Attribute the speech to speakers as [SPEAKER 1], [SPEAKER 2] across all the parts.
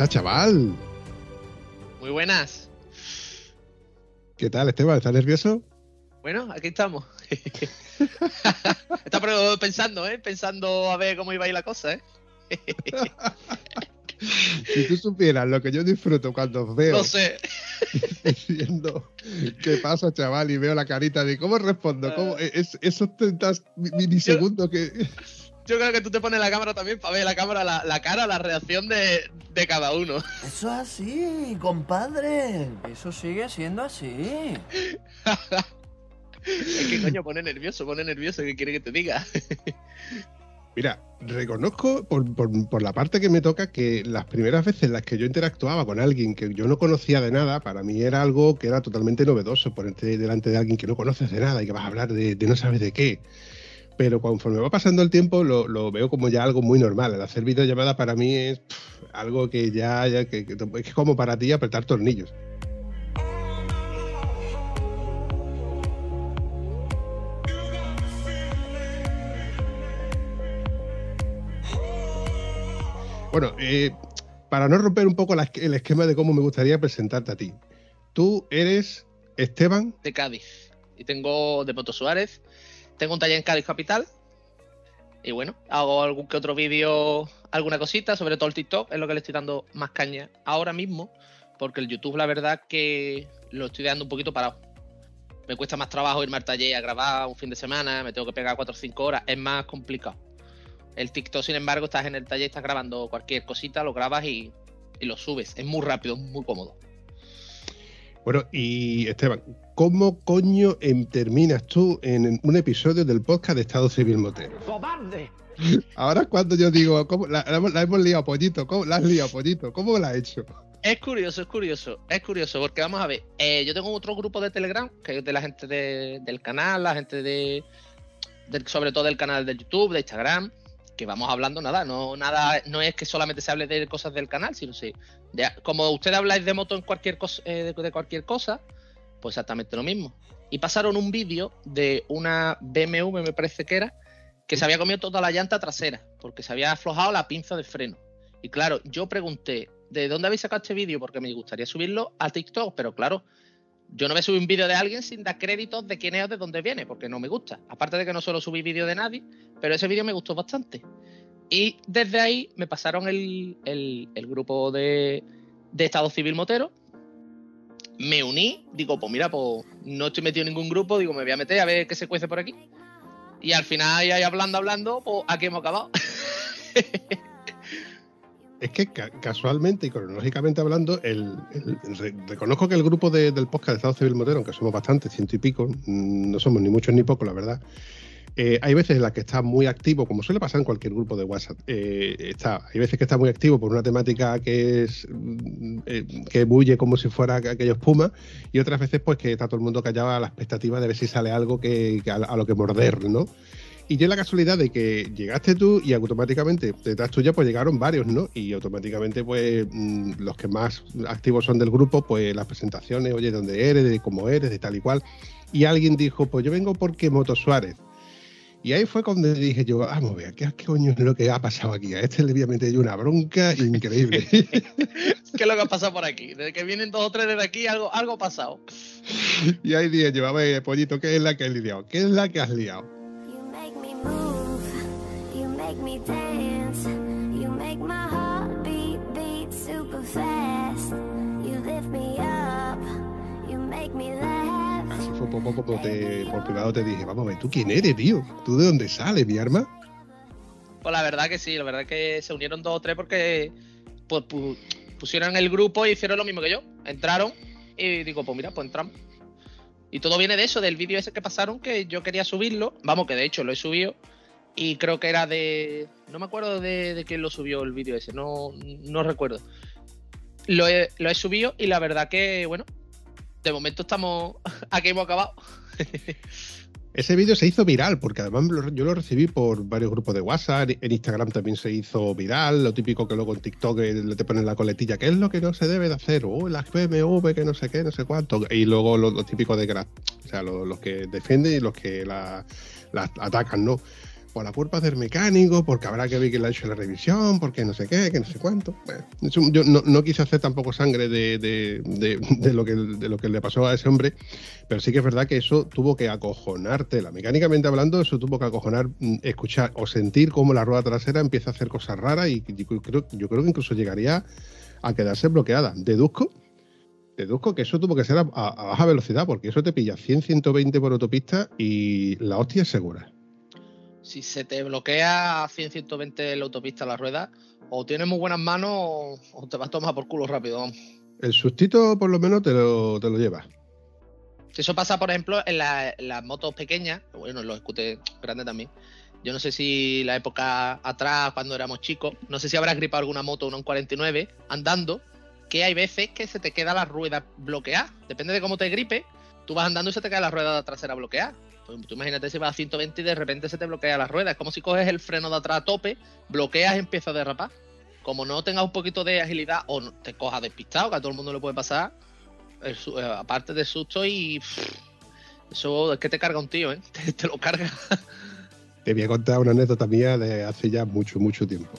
[SPEAKER 1] Pasa, chaval?
[SPEAKER 2] Muy buenas.
[SPEAKER 1] ¿Qué tal, Esteban? ¿Estás nervioso?
[SPEAKER 2] Bueno, aquí estamos. Está pero pensando, ¿eh? Pensando a ver cómo iba a ir la cosa, ¿eh?
[SPEAKER 1] Si tú supieras lo que yo disfruto cuando os veo
[SPEAKER 2] No sé.
[SPEAKER 1] diciendo qué pasa, chaval, y veo la carita de cómo respondo, cómo es, esos 30 mi- milisegundos que...
[SPEAKER 2] Yo creo que tú te pones la cámara también para ver la cámara, la, la cara, la reacción de, de cada uno.
[SPEAKER 3] Eso es así, compadre. Eso sigue siendo así.
[SPEAKER 2] Es que coño, pone nervioso, pone nervioso, ¿qué quiere que te diga?
[SPEAKER 1] Mira, reconozco por, por- por la parte que me toca que las primeras veces en las que yo interactuaba con alguien que yo no conocía de nada, para mí era algo que era totalmente novedoso, ponerte delante de alguien que no conoces de nada y que vas a hablar de, de no sabes de qué. Pero conforme va pasando el tiempo lo, lo veo como ya algo muy normal. El hacer videollamada para mí es algo que ya, ya que, es como para ti apretar tornillos. Bueno, eh, para no romper un poco el esquema de cómo me gustaría presentarte a ti. Tú eres Esteban.
[SPEAKER 2] De Cádiz. Y tengo de Moto Suárez. Tengo un taller en Cádiz Capital. Y bueno, hago algún que otro vídeo, alguna cosita, sobre todo el TikTok, es lo que le estoy dando más caña ahora mismo, porque el YouTube, la verdad, que lo estoy dando un poquito parado. Me cuesta más trabajo irme al taller a grabar un fin de semana, me tengo que pegar 4 o 5 horas, es más complicado. El TikTok, sin embargo, estás en el taller, estás grabando cualquier cosita, lo grabas y, y lo subes. Es muy rápido, muy cómodo.
[SPEAKER 1] Bueno, y Esteban, ¿cómo coño terminas tú en un episodio del podcast de Estado Civil Motero?
[SPEAKER 3] ¡Cobarde!
[SPEAKER 1] Ahora cuando yo digo, ¿cómo, la, la hemos- la hemos liado pollito, ¿cómo la has liado pollito? ¿Cómo la has hecho?
[SPEAKER 2] Es curioso, es curioso, es curioso, porque vamos a ver, eh, yo tengo otro grupo de Telegram, que es de la gente de- del canal, la gente de, del- sobre todo del canal de YouTube, de Instagram, que vamos hablando nada, no nada, no es que solamente se hable de cosas del canal, sino sí, de- como ustedes habláis de moto en cualquier cosa, eh, de, de cualquier cosa, pues exactamente lo mismo. Y pasaron un vídeo de una BMW, me parece que era, que se había comido toda la llanta trasera, porque se había aflojado la pinza de freno. Y claro, yo pregunté, ¿de dónde habéis sacado este vídeo? Porque me gustaría subirlo a TikTok, pero claro, yo no a subir un vídeo de alguien sin dar créditos de quién es o de dónde viene, porque no me gusta. Aparte de que no suelo subir vídeo de nadie, pero ese vídeo me gustó bastante. Y desde ahí me pasaron el, el- el grupo de, de Estado Civil Motero. Me uní, digo, pues mira, pues no estoy metido en ningún grupo, digo, me voy a meter a ver qué se cuece por aquí. Y al final, ahí hablando, hablando, pues aquí hemos acabado.
[SPEAKER 1] Es que ca- casualmente y cronológicamente hablando, el, el- el- re- reconozco que el grupo de- del podcast de Estado Civil Motero, aunque somos bastantes, ciento y pico, mm, no somos ni muchos ni pocos, la verdad. eh, hay veces en las que está muy activo, como suele pasar en cualquier grupo de WhatsApp. eh, está, hay veces que está muy activo por una temática que es mm, eh, que bulle como si fuera aquellos pumas, y otras veces, pues que está todo el mundo callado a la expectativa de ver si sale algo que, que a, a lo que morder, ¿no? Y yo la casualidad de que llegaste tú y automáticamente detrás tuya pues llegaron varios, ¿no? Y automáticamente pues mm, los que más activos son del grupo, pues las presentaciones, oye, de dónde eres, de cómo eres, de tal y cual. Y alguien dijo, pues yo vengo porque Moto Suárez. Y ahí fue cuando dije yo, vamos a ver, ¿qué, qué coño es lo que ha pasado aquí? A este le voy a meter yo una bronca increíble.
[SPEAKER 2] ¿Qué es lo que ha pasado por aquí? Desde que vienen dos o tres desde aquí, algo, algo ha pasado.
[SPEAKER 1] y ahí dije yo, a ver, pollito, ¿qué es la que has liado? ¿Qué es la que has liado?
[SPEAKER 4] Me dance, you make my heart beat, beat super fast. You lift me up, you make me laugh.
[SPEAKER 1] Así fue poco como te, por privado te dije, vamos a ver, ¿tú quién eres, tío? ¿Tú de dónde sales, mi arma?
[SPEAKER 2] Pues la verdad que sí, la verdad que se unieron dos o tres porque pues, pu- pusieron el grupo y hicieron lo mismo que yo. Entraron y digo, pues mira, pues entramos. Y todo viene de eso, del vídeo ese que pasaron, que yo quería subirlo. Vamos, que de hecho lo he subido. Y creo que era de. No me acuerdo de, de quién lo subió el vídeo ese, no, no recuerdo. Lo he, lo he subido y la verdad que, bueno, de momento estamos. Aquí hemos acabado.
[SPEAKER 1] Ese vídeo se hizo viral, porque además yo lo recibí por varios grupos de WhatsApp, en Instagram también se hizo viral, lo típico que luego en TikTok eh, te ponen la coletilla, ¿qué es lo que no se debe de hacer? Oh, las BMW, que no sé qué, no sé cuánto. Y luego lo, lo típico de o sea, lo- los que defienden y los que la atacan, ¿no? Por la culpa del mecánico, porque habrá que ver que le ha hecho la revisión, porque no sé qué, que no sé cuánto. Bueno, yo no, quise hacer tampoco sangre de, lo que, le pasó a ese hombre, pero sí que es verdad que eso tuvo que acojonártela. Mecánicamente hablando, eso tuvo que acojonar, mm, escuchar o sentir cómo la rueda trasera empieza a hacer cosas raras y yo creo, que incluso llegaría a quedarse bloqueada. Deduzco, deduzco que eso tuvo que ser a baja velocidad, porque eso te pilla 100, 120 por autopista y la hostia es segura.
[SPEAKER 2] Si se te bloquea a 100, 120 en la autopista la rueda, o tienes muy buenas manos o, o te vas a tomar por culo rápido.
[SPEAKER 1] El sustito por lo menos te lo, te lo llevas.
[SPEAKER 2] Si eso pasa, por ejemplo, en, la- en las motos pequeñas, bueno, en los scooters grandes también. Yo no sé si la época atrás, cuando éramos chicos, no sé si habrás gripado alguna moto, una 49, andando, que hay veces que se te queda la rueda bloqueada. Depende de cómo te gripe, tú vas andando y se te queda la rueda trasera bloqueada. Pues tú imagínate si vas a 120 y de repente se te bloquea la rueda. Es como si coges el freno de atrás a tope, bloqueas y empiezas a derrapar. Como no tengas un poquito de agilidad o te cojas despistado, que a todo el mundo le puede pasar, eh, aparte del susto y eso es que te carga un tío, ¿eh? Te, te lo carga.
[SPEAKER 1] Te voy a contar una anécdota mía de hace ya mucho, mucho tiempo.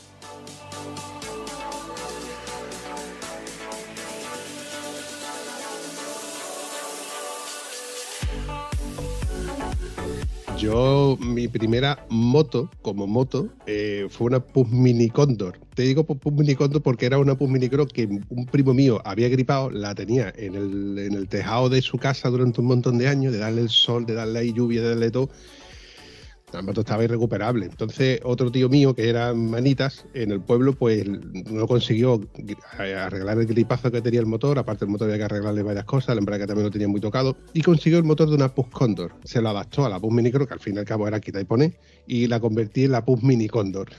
[SPEAKER 1] Yo, mi primera moto, como moto, eh, fue una Pus Mini Condor. Te digo Pus Mini Condor porque era una Pus Mini Cross que un primo mío había gripado, la tenía en el, en el tejado de su casa durante un montón de años, de darle el sol, de darle ahí lluvia, de darle todo. Moto estaba irrecuperable. Entonces, otro tío mío, que era manitas, en el pueblo, pues no consiguió arreglar el gripazo que tenía el motor. Aparte, el motor había que arreglarle varias cosas, el embrague también lo tenía muy tocado. Y consiguió el motor de una Pus Condor. Se lo adaptó a la Pus Mini Cross, que al fin y al cabo era quita y pone, y la convertí en la Pus Mini Condor.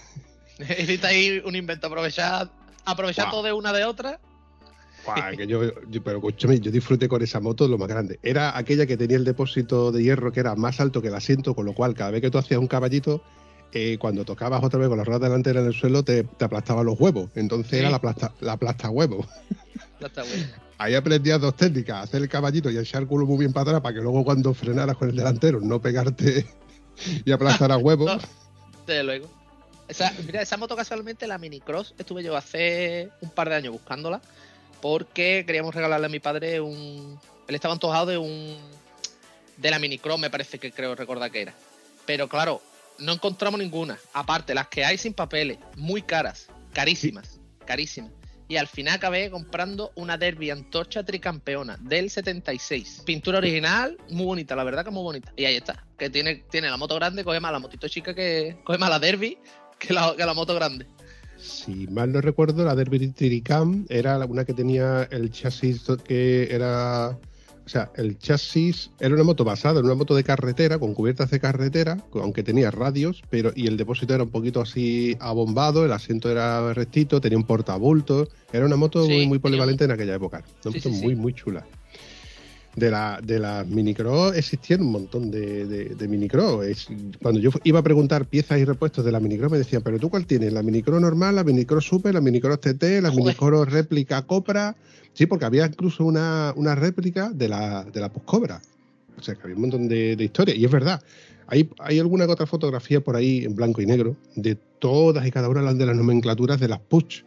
[SPEAKER 2] Hiciste ahí un invento, aprovechar, aprovechar
[SPEAKER 1] Guau.
[SPEAKER 2] todo de una de otra.
[SPEAKER 1] Que yo, yo- pero escúchame, yo disfruté con esa moto lo más grande. Era aquella que tenía el depósito de hierro que era más alto que el asiento, con lo cual cada vez que tú hacías un caballito, eh, cuando tocabas otra vez con la rueda delantera en el suelo, te, te aplastaban los huevos. Entonces
[SPEAKER 2] Sí.
[SPEAKER 1] era la plasta, la plasta huevo. Ahí aprendías dos técnicas, hacer el caballito y echar el culo muy bien para atrás para que luego cuando frenaras con el delantero no pegarte y aplastar a huevo.
[SPEAKER 2] No, desde luego. Esa, mira, esa moto casualmente, la Minicross, estuve yo hace un par de años buscándola porque queríamos regalarle a mi padre un... Él estaba antojado de un... De la Minicross, me parece que creo recordar que era. Pero claro, no encontramos ninguna. Aparte, las que hay sin papeles, muy caras, carísimas, carísimas. Y al final acabé comprando una Derby Antorcha Tricampeona del 76. Pintura original, muy bonita, la verdad que muy bonita. Y ahí está, que tiene, tiene la moto grande, coge más la motito chica que coge más la Derby que la, que la moto grande.
[SPEAKER 1] Si mal no recuerdo, la Derby Tricam era una que tenía el chasis que era. O sea, el chasis era una moto basada en una moto de carretera, con cubiertas de carretera, aunque tenía radios, pero y el depósito era un poquito así abombado, el asiento era rectito, tenía un portabultos. Era una moto
[SPEAKER 2] Sí,
[SPEAKER 1] muy, polivalente en aquella época. Una
[SPEAKER 2] Sí,
[SPEAKER 1] moto
[SPEAKER 2] sí.
[SPEAKER 1] muy, muy chula. De, la, de las minicross existían un montón de, de, de minicross. Es- cuando yo iba a preguntar piezas y repuestos de la minicross me decían, pero tú cuál tienes, la minicross normal, la minicross super, la minicross TT, la
[SPEAKER 2] Joder.
[SPEAKER 1] minicross réplica Copra. Sí, porque había incluso una, una réplica de la, de la Postcobra. O sea, que había un montón de, de historias. Y es verdad, hay, hay alguna que otra fotografía por ahí en blanco y negro de todas y cada una de las nomenclaturas de las Puch,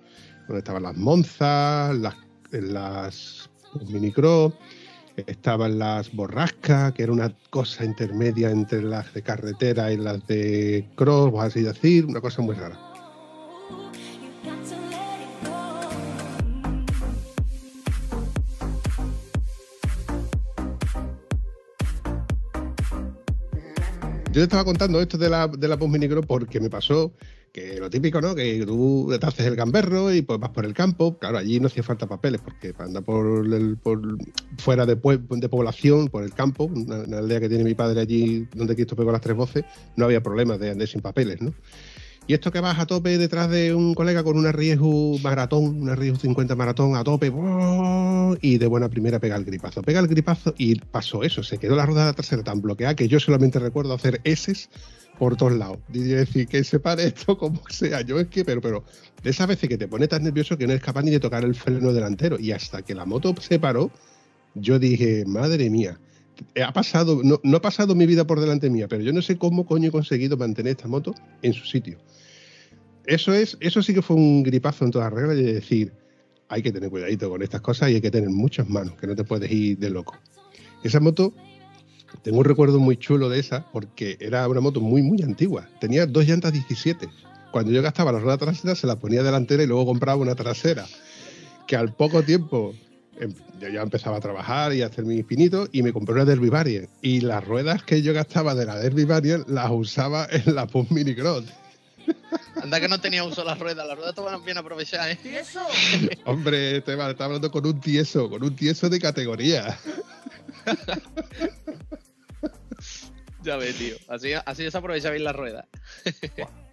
[SPEAKER 1] donde estaban las Monzas, las, las Minicross, estaban las Borrascas, que era una cosa intermedia entre las de carretera y las de cross, o así decir, una cosa muy rara. Yo te estaba contando esto de la, de la Post Minicro porque me pasó lo típico, ¿no? Que tú te haces el gamberro y pues vas por el campo. Claro, allí no hacía falta papeles porque para andar por, el, por fuera de, de, población, por el campo, una, aldea que tiene mi padre allí donde Cristo pegó las tres voces, no había problema de andar sin papeles, ¿no? Y esto que vas a tope detrás de un colega con una riesgo maratón, una riesgo 50 maratón a tope, y de buena primera pega el gripazo. Pega el gripazo y pasó eso, se quedó la rueda trasera tan bloqueada que yo solamente recuerdo hacer S por todos lados. Y decir, que se pare esto como sea. Yo es que, pero, pero, de esas veces que te pone tan nervioso que no eres capaz ni de tocar el freno delantero. Y hasta que la moto se paró, yo dije, madre mía, ha pasado, no, no ha pasado mi vida por delante mía, pero yo no sé cómo coño he conseguido mantener esta moto en su sitio eso es, eso sí que fue un gripazo en todas las reglas y decir, hay que tener cuidadito con estas cosas y hay que tener muchas manos, que no te puedes ir de loco. Esa moto, tengo un recuerdo muy chulo de esa, porque era una moto muy, muy antigua. Tenía dos llantas 17. Cuando yo gastaba la rueda trasera, se la ponía delantera y luego compraba una trasera. Que al poco tiempo em, yo ya empezaba a trabajar y a hacer mis pinitos y me compré una Derby Variant. Y las ruedas que yo gastaba de la Derby Variant las usaba en la Pump Minicross.
[SPEAKER 2] Anda que no tenía uso las ruedas, las ruedas estaban bien aprovechadas, ¿eh?
[SPEAKER 3] ¿Tieso?
[SPEAKER 1] Hombre, Esteban, está hablando con un tieso, con un tieso de categoría.
[SPEAKER 2] ya ves, tío. Así, así se aprovecha bien las ruedas.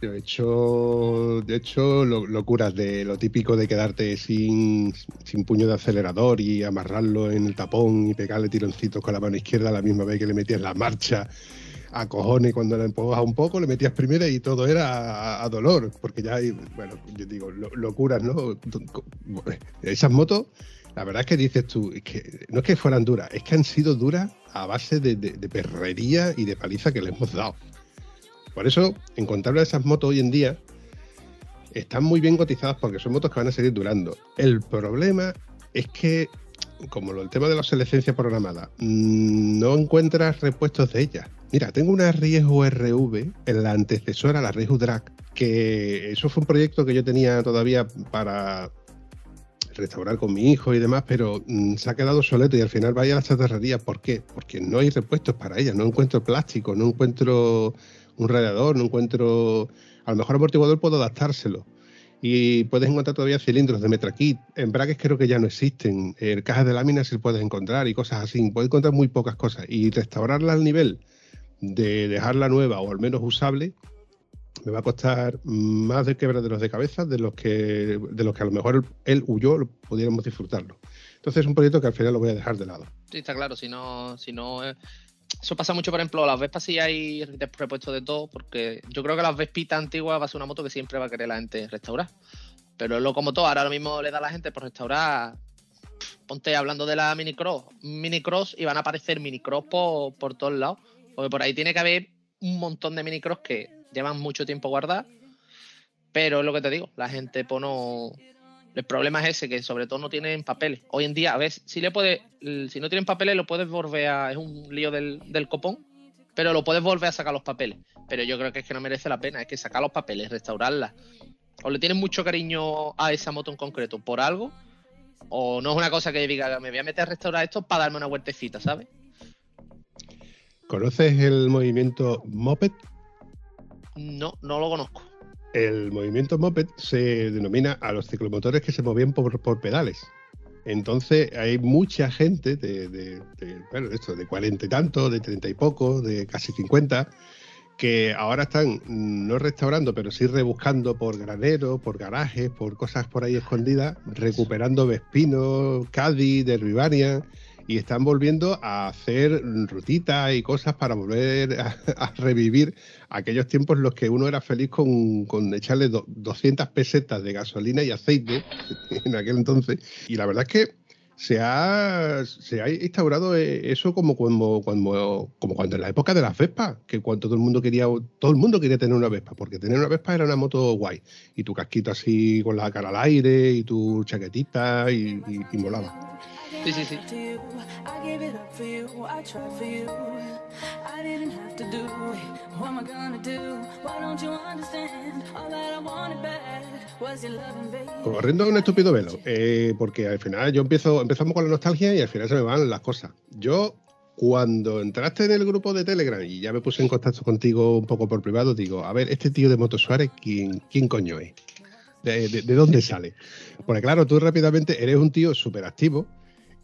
[SPEAKER 1] Yo he hecho, de hecho, locuras de lo típico de quedarte sin, sin puño de acelerador y amarrarlo en el tapón y pegarle tironcitos con la mano izquierda a la misma vez que le metías la marcha a cojones cuando la empujas un poco, le metías primera y todo era a, dolor, porque ya hay, bueno, yo digo, locuras, ¿no? Esas motos, la verdad es que dices tú, que no es que fueran duras, es que han sido duras a base de, perrería y de paliza que le hemos dado. Por eso, encontrarle esas motos hoy en día están muy bien cotizadas porque son motos que van a seguir durando. El problema es que, como el tema de la obsolescencia programada, mm, no encuentras repuestos de ellas. Mira, tengo una Riesgo RV en la antecesora, la Riesgo Drag, que eso fue un proyecto que yo tenía todavía para restaurar con mi hijo y demás, pero mm, se ha quedado soleto y al final vaya a la chatarrería. ¿Por qué? Porque no hay repuestos para ella, no encuentro plástico, no encuentro un radiador, no encuentro... A lo mejor amortiguador puedo adaptárselo. Y puedes encontrar todavía cilindros de Metrakit. Embragues creo que ya no existen. En cajas de láminas sí puedes encontrar y cosas así. Puedes encontrar muy pocas cosas. Y restaurarla al nivel de dejarla nueva o al menos usable, me va a costar más de quebraderos de cabeza de los que, de los que a lo mejor él huyó, pudiéramos disfrutarlo. Entonces es un proyecto que al final lo voy a dejar de lado.
[SPEAKER 2] Sí, está claro, si no, si no eh, eso pasa mucho, por ejemplo, las Vespas sí hay repuestos de todo, porque yo creo que las Vespitas antiguas va a ser una moto que siempre va a querer la gente restaurar. Pero lo como todo, ahora mismo le da a la gente por restaurar. Ponte hablando de la Minicross, Minicross y van a aparecer Minicross por, por todos lados porque por ahí tiene que haber un montón de minicross que llevan mucho tiempo guardadas. Pero es lo que te digo, la gente pone. El problema es ese, que sobre todo no tienen papeles. Hoy en día, a ver, si le puedes, si no tienen papeles, lo puedes volver a. Es un lío del, copón, pero lo puedes volver a sacar los papeles. Pero yo creo que es que no merece la pena, es que sacar los papeles, restaurarla. O le tienen mucho cariño a esa moto en concreto por algo, o no es una cosa que diga, me voy a meter a restaurar esto para darme una vueltecita, ¿sabes?
[SPEAKER 1] ¿Conoces el movimiento Moped?
[SPEAKER 2] No, no lo conozco.
[SPEAKER 1] El movimiento Moped se denomina a los ciclomotores que se movían por, pedales. Entonces hay mucha gente de, de, bueno, esto, de 40 y tanto, de 30 y poco, de casi 50, que ahora están no restaurando, pero sí rebuscando por graneros, por garajes, por cosas por ahí escondidas, recuperando Vespino, Cádiz, Derribania y están volviendo a hacer rutitas y cosas para volver a, revivir aquellos tiempos en los que uno era feliz con, echarle 200 pesetas de gasolina y aceite en aquel entonces. Y la verdad es que se ha, se ha instaurado eh, eso como cuando, cuando, como cuando en la época de las Vespas, que cuando todo el mundo quería, todo el mundo quería tener una Vespa, porque tener una Vespa era una moto guay. Y tu casquito así con la cara al aire y tu chaquetita y, y molaba.
[SPEAKER 2] Sí, sí, sí.
[SPEAKER 1] Corriendo un estúpido velo, eh, porque al final yo empiezo, empezamos con la nostalgia y al final se me van las cosas. Yo cuando entraste en el grupo de Telegram y ya me puse en contacto contigo un poco por privado, digo, a ver, este tío de Moto Suárez, ¿quién, quién coño es? ¿De, de- de dónde sale? Porque claro, tú rápidamente eres un tío súper activo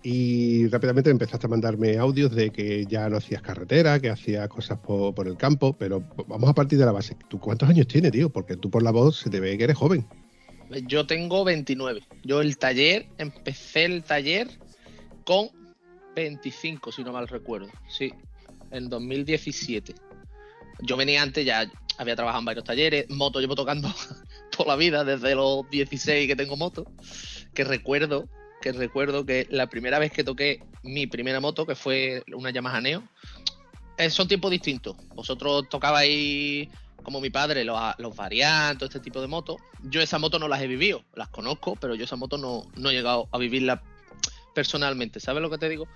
[SPEAKER 1] y rápidamente empezaste a mandarme audios de que ya no hacías carretera, que hacías cosas por, el campo, pero vamos a partir de la base. ¿Tú cuántos años tienes, tío? Porque tú por la voz se te ve que eres joven.
[SPEAKER 2] Yo tengo 29. Yo el taller, empecé el taller con 25, si no mal recuerdo. Sí, en 2017. Yo venía antes, ya había trabajado en varios talleres. Moto llevo tocando toda la vida, desde los 16 que tengo moto. Que recuerdo, que recuerdo que la primera vez que toqué mi primera moto, que fue una Yamaha Neo, eh, son tiempos distintos. Vosotros tocabais como mi padre, los, los variantes, este tipo de motos. Yo esa moto no las he vivido, las conozco, pero yo esa moto no, no he llegado a vivirla personalmente. ¿Sabes lo que te digo?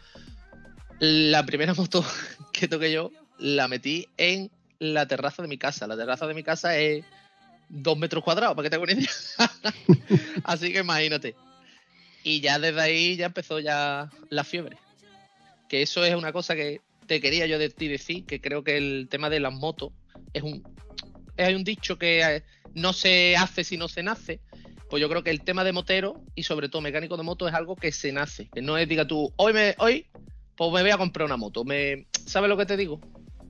[SPEAKER 2] La primera moto que toqué yo la metí en la terraza de mi casa. La terraza de mi casa es dos metros cuadrados, para que te hagas una idea. Así que imagínate. Y ya desde ahí ya empezó ya la fiebre. Que eso es una cosa que te quería yo de ti decir, que creo que el tema de las motos es un hay un dicho que eh, no se hace si no se nace. Pues yo creo que el tema de motero y sobre todo mecánico de moto es algo que se nace. Que no es, diga tú, hoy me, hoy, pues me voy a comprar una moto. Me, ¿Sabes lo que te digo?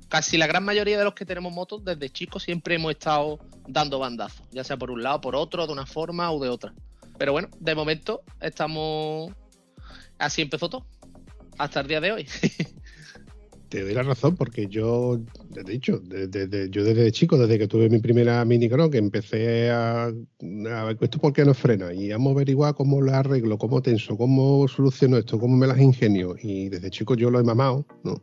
[SPEAKER 2] Casi la gran mayoría de los que tenemos motos desde chicos siempre hemos estado dando bandazos, ya sea por un lado, por otro, de una forma o de otra. Pero bueno, de momento estamos. Así empezó todo. Hasta el día de hoy.
[SPEAKER 1] Te doy la razón, porque yo, te he dicho, desde, yo desde chico, desde que tuve mi primera mini cross, que empecé a, ver esto por qué no frena y vamos a averiguar cómo lo arreglo, cómo tenso, cómo soluciono esto, cómo me las ingenio. Y desde chico yo lo he mamado, ¿no?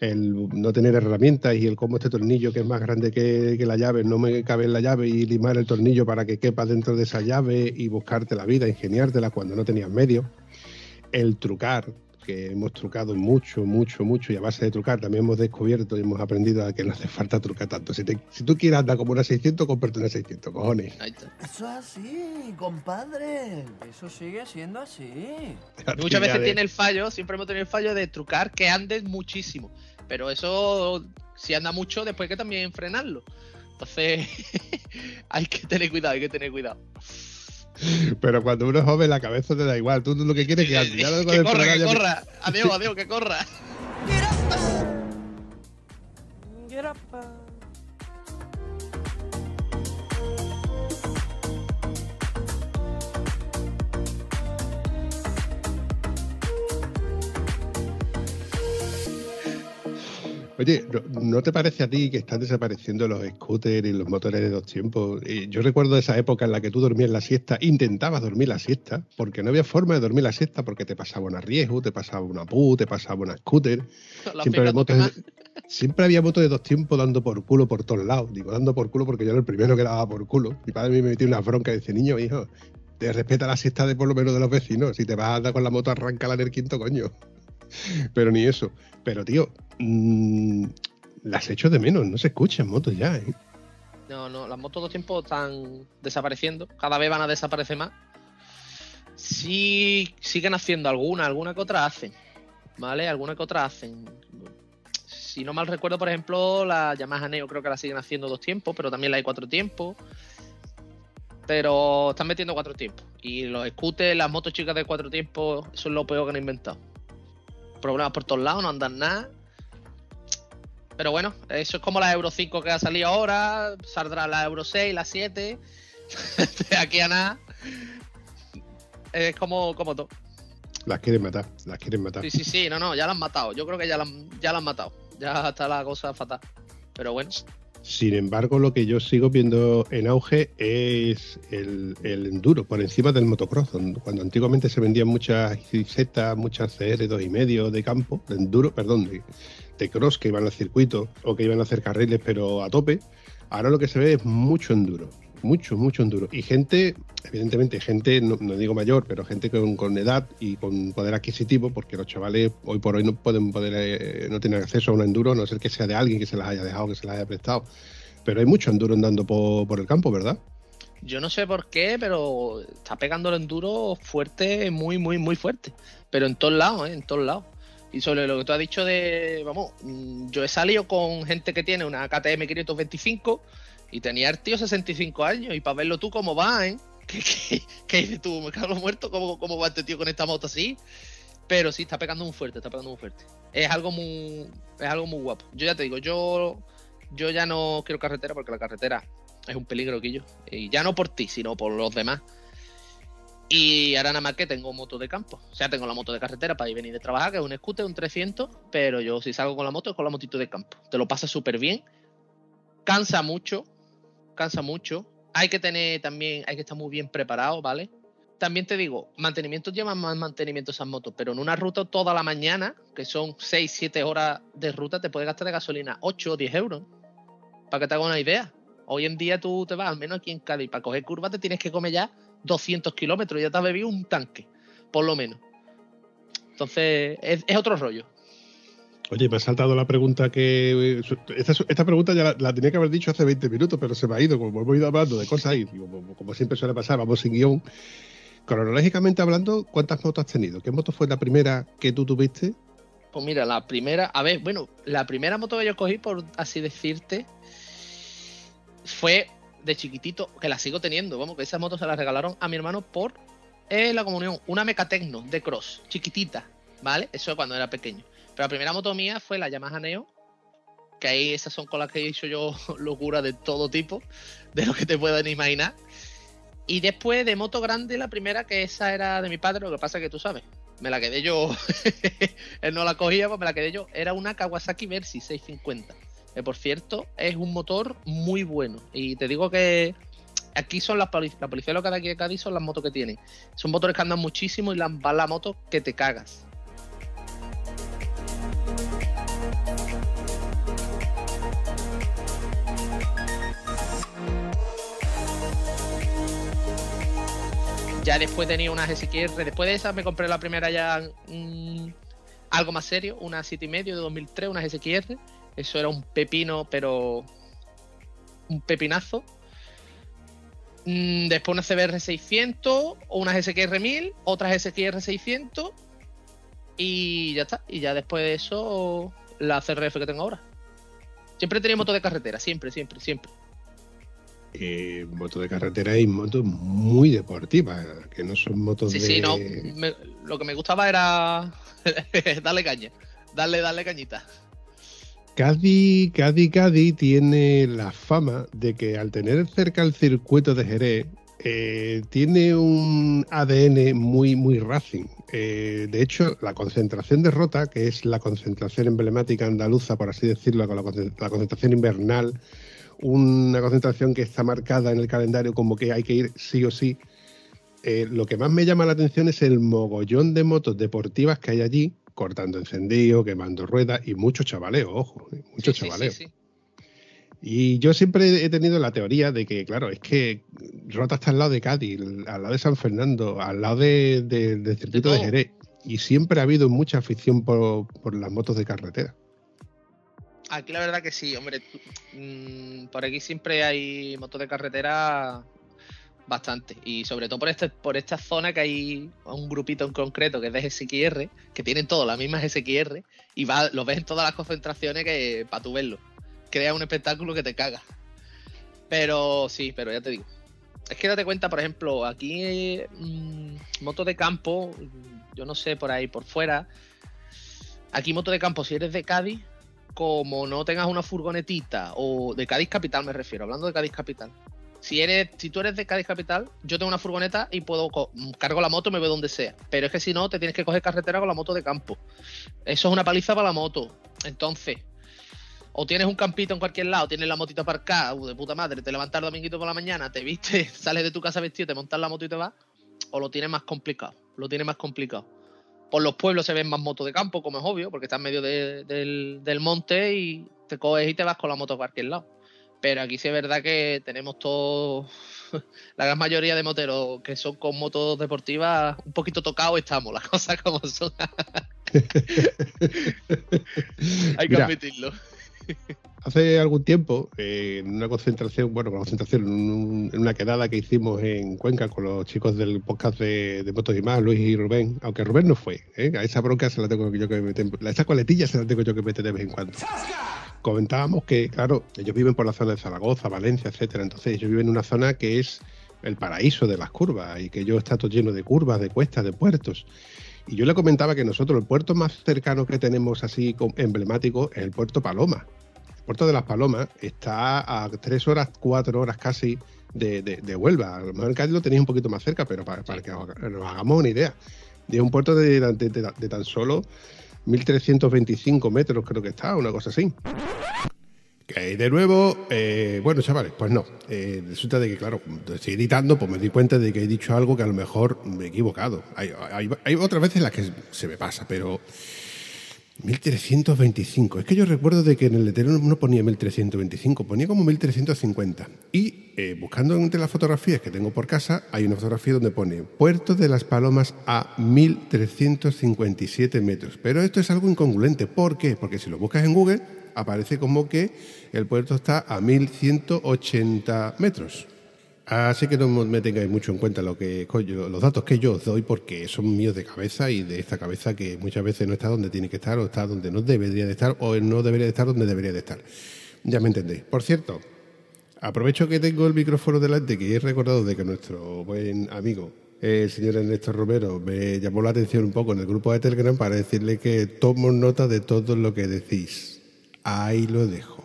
[SPEAKER 1] El no tener herramientas y el cómo este tornillo que es más grande que, que la llave no me cabe en la llave y limar el tornillo para que quepa dentro de esa llave y buscarte la vida, ingeniártela cuando no tenías medios. El trucar, que hemos trucado mucho, mucho, mucho, y a base de trucar también hemos descubierto y hemos aprendido a que no hace falta trucar tanto. Si, te- si tú quieres andar como una 600, cómprate una 600, cojones.
[SPEAKER 2] Ahí está.
[SPEAKER 3] Eso es así, compadre. Eso sigue siendo así.
[SPEAKER 2] Muchas veces tiene el fallo, siempre hemos tenido el fallo de trucar que andes muchísimo. Pero eso, si anda mucho, después hay que también frenarlo. Entonces, hay que tener cuidado, hay que tener cuidado.
[SPEAKER 1] Pero cuando uno es joven, la cabeza te da igual. Tú lo que quieres es que. Ya luego
[SPEAKER 2] que corra,
[SPEAKER 1] frenar
[SPEAKER 2] que
[SPEAKER 1] me-
[SPEAKER 2] corra. Adiós, adiós, que corra.
[SPEAKER 1] Oye, ¿no, te parece a ti que están desapareciendo los scooters y los motores de dos tiempos? Yo recuerdo esa época en la que tú dormías la siesta, intentabas dormir la siesta, porque no había forma de dormir la siesta, porque te pasaba una riesgo, te pasaba una PU, te pasaba una scooter.
[SPEAKER 2] La
[SPEAKER 1] Siempre había, motos siempre había motos de dos tiempos dando por culo por todos lados. Digo, dando por culo porque yo era el primero que daba por culo. Mi padre me metía una bronca y dice, niño, hijo, te respeta la siesta de por lo menos de los vecinos. Si te vas a andar con la moto, arráncala en el quinto coño. Pero ni eso. Pero, tío, mm, las echo de menos, no se escuchan motos ya, ¿eh?
[SPEAKER 2] No, no, las motos dos tiempos están desapareciendo. Cada vez van a desaparecer más. Sí, siguen haciendo alguna, alguna que otra hacen. ¿Vale? Alguna que otra hacen. Si no mal recuerdo, por ejemplo, la Yamaha Neo creo que la siguen haciendo dos tiempos, pero también la hay cuatro tiempos. Pero están metiendo cuatro tiempos. Y los scooters, las motos chicas de cuatro tiempos, eso es lo peor que han inventado. Problemas por todos lados, no andan nada. Pero bueno, eso es como la Euro 5 que ha salido ahora. Saldrá la Euro 6, la 7. de aquí a nada. Es como, como todo.
[SPEAKER 1] Las quieren matar, las quieren matar.
[SPEAKER 2] Sí, sí, sí, no, no, ya la han matado. Yo creo que ya la, han- ya la han matado. Ya está la cosa fatal. Pero bueno,
[SPEAKER 1] Sin embargo, lo que yo sigo viendo en auge es el, enduro por encima del motocross. Cuando antiguamente se vendían muchas Z, muchas CR 2,5 de campo, de enduro, perdón, de, de cross que iban al circuito o que iban a hacer carriles pero a tope, ahora lo que se ve es mucho enduro. Mucho, mucho enduro. Y gente, evidentemente, gente, no, digo mayor, pero gente con, con edad y con poder adquisitivo, porque los chavales hoy por hoy no pueden poder, eh, no tienen acceso a un enduro, no ser que sea de alguien que se las haya dejado, que se las haya prestado. Pero hay mucho enduro andando por, por el campo, ¿verdad?
[SPEAKER 2] yo no sé por qué, pero está pegando el enduro fuerte, muy, muy, muy fuerte. Pero en todos lados, ¿eh? En todos lados. Y sobre lo que tú has dicho de, vamos, mm, yo he salido con gente que tiene una KTM 525 y tenía el tío 65 años y para verlo tú cómo va, ¿eh? ¿Qué, qué, dices tú? Me cago muerto, ¿Cómo, ¿cómo va este tío con esta moto así? Pero sí, está pegando muy fuerte, está pegando muy fuerte. Es algo muy, es algo muy guapo. Yo ya te digo, yo, yo ya no quiero carretera porque la carretera es un peligro, Quillo. Y ya no por ti, sino por los demás. Y ahora nada más que tengo moto de campo. O sea, tengo la moto de carretera para ir venir de trabajar, que es un scooter, un 300. Pero yo si salgo con la moto es con la motito de campo. Te lo pasas súper bien. Cansa mucho. Cansa mucho. Hay que tener también, hay que estar muy bien preparado, ¿vale? También te digo, mantenimiento llevan más mantenimiento esas motos, pero en una ruta toda la mañana, que son 6, 7 horas de ruta, te puedes gastar de gasolina 8 o 10 euros. Para que te haga una idea. Hoy en día tú te vas, al menos aquí en Cádiz, para coger curvas te tienes que comer ya 200 kilómetros, ya te has bebido un tanque, por lo menos. Entonces, es, es otro rollo.
[SPEAKER 1] Oye, me ha saltado la pregunta que. Esta, esta pregunta ya la, tenía que haber dicho hace 20 minutos, pero se me ha ido. Como hemos ido hablando de cosas y como, siempre suele pasar, vamos sin guion. Cronológicamente hablando, ¿cuántas motos has tenido? ¿Qué moto fue la primera que tú tuviste?
[SPEAKER 2] Pues mira, la primera. A ver, bueno, la primera moto que yo cogí, por así decirte, fue de chiquitito, que la sigo teniendo. Vamos, que esa moto se la regalaron a mi hermano por eh, la comunión. Una Mecatecno de cross, chiquitita, ¿vale? Eso cuando era pequeño. Pero la primera moto mía fue la Yamaha Neo, que ahí esas son con las que he hecho yo locura de todo tipo, de lo que te puedan imaginar. Y después de moto grande, la primera, que esa era de mi padre, lo que pasa es que tú sabes, me la quedé yo, él no la cogía, pues me la quedé yo, era una Kawasaki Versys 650. Que por cierto, es un motor muy bueno. Y te digo que aquí son las policías, la policía local de aquí de Cádiz son las motos que tienen. Son motores que andan muchísimo y las, van la moto que te cagas. Ya después tenía una SXR. Después de esa me compré la primera ya algo más serio, una 7 y medio de 2003, una SXR. Eso era un pepino, pero un pepinazo. Mm, después una CBR 600, una SXR 1000, otra SXR 600 y ya está. Y ya después de eso la CRF que tengo ahora. Siempre he tenido moto de carretera, siempre, siempre, siempre
[SPEAKER 1] eh, moto de carretera y motos muy deportivas, que no son motos
[SPEAKER 2] sí,
[SPEAKER 1] de...
[SPEAKER 2] Sí, no, me, lo que me gustaba era darle caña, darle, darle cañita.
[SPEAKER 1] Cádiz, Cádiz, Cádiz tiene la fama de que al tener cerca el circuito de Jerez, eh, tiene un ADN muy, muy racing. Eh, de hecho, la concentración de Rota, que es la concentración emblemática andaluza, por así decirlo, con la, la concentración invernal, una concentración que está marcada en el calendario como que hay que ir sí o sí. Eh, lo que más me llama la atención es el mogollón de motos deportivas que hay allí, cortando encendido, quemando ruedas y mucho chavaleo, ojo, eh, mucho sí, chavaleo. Sí, sí, y yo siempre he tenido la teoría de que, claro, es que Rota está al lado de Cádiz, al lado de San Fernando, al lado de, de, del circuito de, de, Jerez. Y siempre ha habido mucha afición por, por las motos de carretera.
[SPEAKER 2] Aquí la verdad que sí, hombre. Mmm, por aquí siempre hay motos de carretera bastante. Y sobre todo por, este, por esta zona que hay un grupito en concreto que es de SXR, que tienen todas las mismas SXR, y va, lo ves en todas las concentraciones que para tú verlo. Crea un espectáculo que te caga. Pero sí, pero ya te digo. Es que date cuenta, por ejemplo, aquí mmm, moto de campo, yo no sé, por ahí, por fuera. Aquí moto de campo, si eres de Cádiz, como no tengas una furgonetita o de Cádiz Capital me refiero, hablando de Cádiz Capital. Si eres, si tú eres de Cádiz Capital, yo tengo una furgoneta y puedo cargo la moto y me voy donde sea. Pero es que si no, te tienes que coger carretera con la moto de campo. Eso es una paliza para la moto. Entonces, o tienes un campito en cualquier lado, tienes la motita aparcada, uh, de puta madre, te levantas el dominguito por la mañana, te viste, sales de tu casa vestido, te montas la moto y te vas, o lo tienes más complicado. Lo tienes más complicado por los pueblos se ven más motos de campo, como es obvio, porque está en medio de, del, del, monte y te coges y te vas con la moto a cualquier lado. Pero aquí sí es verdad que tenemos todo, la gran mayoría de moteros que son con motos deportivas un poquito tocados estamos, las cosas como son. Hay que
[SPEAKER 1] Mira,
[SPEAKER 2] admitirlo.
[SPEAKER 1] Hace algún tiempo, eh, en una concentración, bueno, una concentración, en, un- en una quedada que hicimos en Cuenca con los chicos del podcast de, de Motos y más, Luis y Rubén, aunque Rubén no fue, ¿eh? a esa bronca se la tengo yo que meter, a esa coletilla se la tengo yo que meter de vez en cuando. Comentábamos que, claro, ellos viven por la zona de Zaragoza, Valencia, etcétera, entonces ellos viven en una zona que es el paraíso de las curvas y que yo está todo lleno de curvas, de cuestas, de puertos. Y yo le comentaba que nosotros el puerto más cercano que tenemos así emblemático es el puerto Paloma. Puerto de las Palomas está a tres horas, cuatro horas casi de, de- de Huelva. A lo mejor en Cádiz lo tenéis un poquito más cerca, pero para, para que nos hagamos una idea. Y es un puerto de, de- tan solo 1.325 metros, creo que está, una cosa así. Que de nuevo, eh, bueno, chavales, pues no. Eh, resulta de que, claro, estoy editando, pues me di cuenta de que he dicho algo que a lo mejor me he equivocado. Hay, hay- hay otras veces en las que se me pasa, pero 1325. Es que yo recuerdo de que en el letrero no ponía 1325, ponía como 1350. Y eh, buscando entre las fotografías que tengo por casa, hay una fotografía donde pone Puerto de las Palomas a 1357 metros. Pero esto es algo incongruente. ¿Por qué? Porque si lo buscas en Google, aparece como que el puerto está a 1180 metros. Así que no me tengáis mucho en cuenta lo que los datos que yo os doy porque son míos de cabeza y de esta cabeza que muchas veces no está donde tiene que estar o está donde no debería de estar o no debería de estar donde debería de estar. Ya me entendéis. Por cierto, aprovecho que tengo el micrófono delante que he recordado de que nuestro buen amigo el señor Ernesto Romero me llamó la atención un poco en el grupo de Telegram para decirle que tomo nota de todo lo que decís. Ahí lo dejo.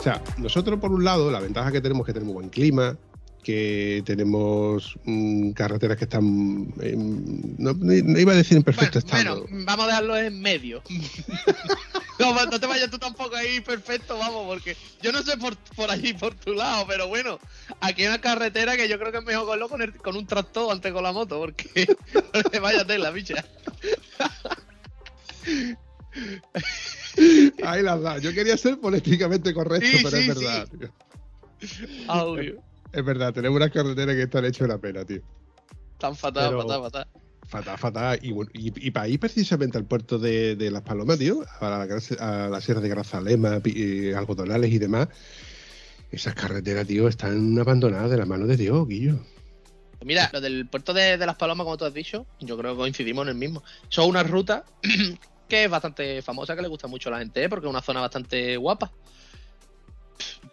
[SPEAKER 1] O sea, nosotros por un lado, la ventaja que tenemos es que tenemos buen clima, que tenemos mm, carreteras que están, no, no iba a decir en perfecto
[SPEAKER 2] Bueno,
[SPEAKER 1] estado.
[SPEAKER 2] bueno, vamos a dejarlo en medio. no, no te vayas tú tampoco ahí perfecto, vamos, porque yo no sé por, por allí, por tu lado, pero bueno, aquí hay una carretera que yo creo que es mejor cogerlo con, el- con un tractor antes con la moto, porque, porque vaya tela, bicha.
[SPEAKER 1] Ahí las da. Yo quería ser políticamente correcto,
[SPEAKER 2] Sí,
[SPEAKER 1] pero
[SPEAKER 2] sí,
[SPEAKER 1] es verdad.
[SPEAKER 2] sí.
[SPEAKER 1] tío.
[SPEAKER 2] Audio.
[SPEAKER 1] Es verdad, tenemos unas carreteras que están hechas una pena, tío.
[SPEAKER 2] Tan fatal, fatal, fatal.
[SPEAKER 1] Fatal, fatal. Y, y, y para ir precisamente al puerto de, de Las Palomas, tío, a la, a la Sierra de Grazalema, eh, algodonales y demás, esas carreteras, tío, están abandonadas de la mano de Dios, Guillo.
[SPEAKER 2] Mira, lo del puerto de, de Las Palomas, como tú has dicho, yo creo que coincidimos en el mismo. Son una ruta que es bastante famosa, que le gusta mucho a la gente, ¿eh? porque es una zona bastante guapa.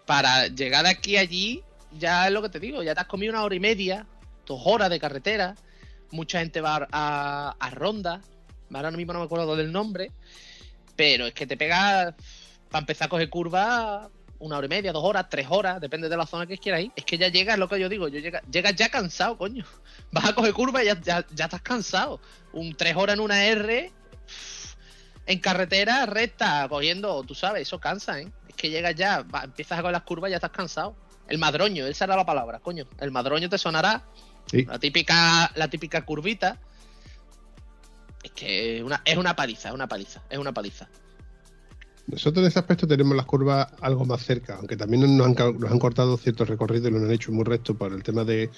[SPEAKER 2] Para llegar aquí allí, ya es lo que te digo, ya te has comido una hora y media, dos horas de carretera. Mucha gente va a, a Ronda, ahora mismo no me acuerdo del nombre, pero es que te pega, para empezar a coger curvas, una hora y media, dos horas, tres horas, depende de la zona que quieras ir. Es que ya llegas, lo que yo digo, yo llega, llegas ya cansado, coño. Vas a coger curva y ya, ya, ya estás cansado. Un tres horas en una R, en carretera recta, cogiendo, tú sabes, eso cansa, ¿eh? Es que llegas ya, va- empiezas a coger las curvas y ya estás cansado. El madroño, esa era la palabra, coño. El madroño te sonará,
[SPEAKER 1] Sí.
[SPEAKER 2] la típica, la típica curvita. Es que es una, es una paliza, es una paliza, es una paliza.
[SPEAKER 1] Nosotros en ese aspecto tenemos las curvas algo más cerca, aunque también nos han, ca- nos han cortado ciertos recorridos y nos han hecho muy recto por el tema de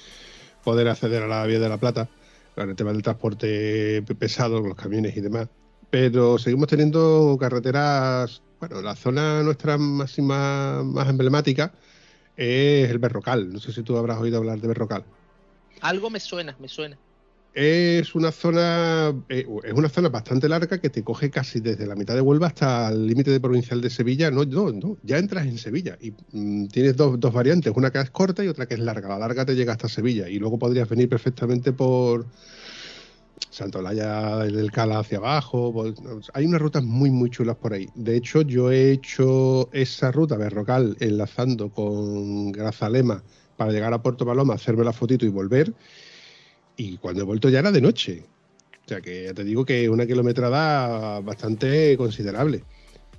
[SPEAKER 1] poder acceder a la Vía de la Plata, con el tema del transporte pe- pesado, los camiones y demás. Pero seguimos teniendo carreteras, bueno, la zona nuestra máxima más emblemática es el Berrocal. No sé si tú habrás oído hablar de Berrocal.
[SPEAKER 2] Algo me suena, me suena.
[SPEAKER 1] Es una zona eh, es una zona bastante larga que te coge casi desde la mitad de Huelva hasta el límite de provincial de Sevilla. No, no, no, ya entras en Sevilla y mm, tienes dos, dos variantes, una que es corta y otra que es larga. La larga te llega hasta Sevilla y luego podrías venir perfectamente por Santolaya del Cala hacia abajo. hay unas rutas muy, muy chulas por ahí. De hecho, yo he hecho esa ruta Berrocal enlazando con Grazalema para llegar a Puerto Paloma, hacerme la fotito y volver. Y cuando he vuelto ya era de noche. O sea que ya te digo que una kilometrada bastante considerable.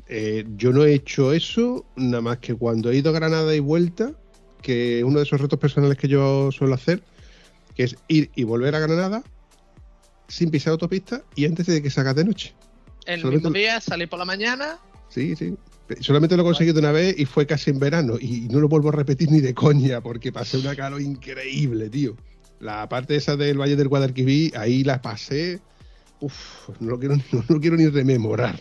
[SPEAKER 1] Eh, yo no he hecho eso nada más que cuando he ido a Granada y vuelta, que es uno de esos retos personales que yo suelo hacer, que es ir y volver a Granada sin pisar autopista y antes de que haga de noche.
[SPEAKER 2] El
[SPEAKER 1] Solamente-
[SPEAKER 2] mismo día, salir por la mañana,
[SPEAKER 1] Sí, sí. Solamente lo he conseguido una vez y fue casi en verano. Y no lo vuelvo a repetir ni de coña, porque pasé una calor increíble, tío. La parte esa del Valle del Guadalquivir, ahí la pasé. Uf, no lo quiero, no lo quiero ni rememorar.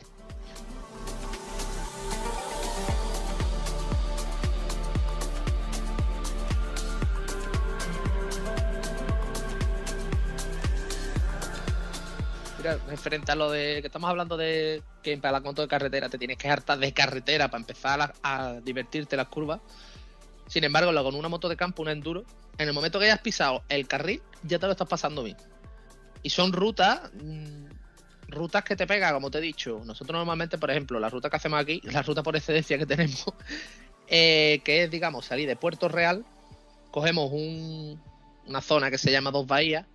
[SPEAKER 2] Referente a lo de que estamos hablando de que para la moto de carretera te tienes que hartar de carretera para empezar a, divertirte las curvas. Sin embargo, con una moto de campo, una enduro, en el momento que hayas pisado el carril, ya te lo estás pasando bien. Y son rutas, mm, rutas que te pega, como te he dicho. Nosotros normalmente, por ejemplo, la ruta que hacemos aquí, la ruta por excedencia que tenemos, eh, que es, digamos, salir de Puerto Real, cogemos un- una zona que se llama Dos Bahías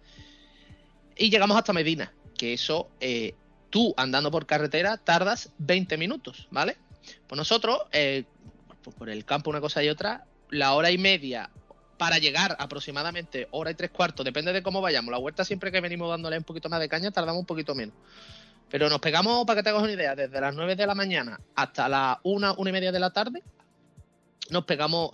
[SPEAKER 2] y llegamos hasta Medina, que eso, eh, tú andando por carretera tardas 20 minutos, ¿vale? Pues nosotros, eh, por- por el campo una cosa y otra, la hora y media para llegar aproximadamente hora y tres cuartos, depende de cómo vayamos. La vuelta siempre que venimos dándole un poquito más de caña, tardamos un poquito menos. Pero nos pegamos, para que te hagas una idea, desde las 9 de la mañana hasta las 1, una y media de la tarde, nos pegamos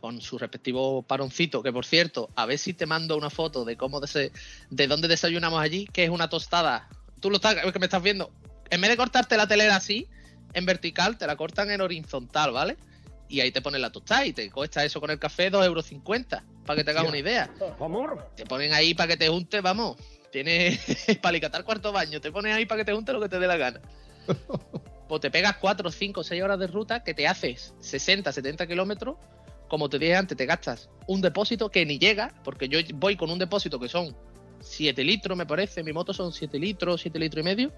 [SPEAKER 2] con su respectivo paroncito, que por cierto, a ver si te mando una foto de cómo de, de dónde desayunamos allí, que es una tostada. Tú lo estás, que me estás viendo. En vez de cortarte la telera así, en vertical, te la cortan en horizontal, ¿vale? Y ahí te ponen la tostada y te cuesta eso con el café 2,50 euros, para que te hagas una idea. Te ponen ahí para que te junte, vamos. Tienes para alicatar cuarto baño, te pones ahí para que te junte lo que te dé la gana. Pues te pegas 4, 5, 6 horas de ruta que te haces 60, 70 kilómetros. Como te dije antes, te gastas un depósito que ni llega, porque yo voy con un depósito que son 7 litros, me parece. Mi moto son 7 litros, 7 litros y medio.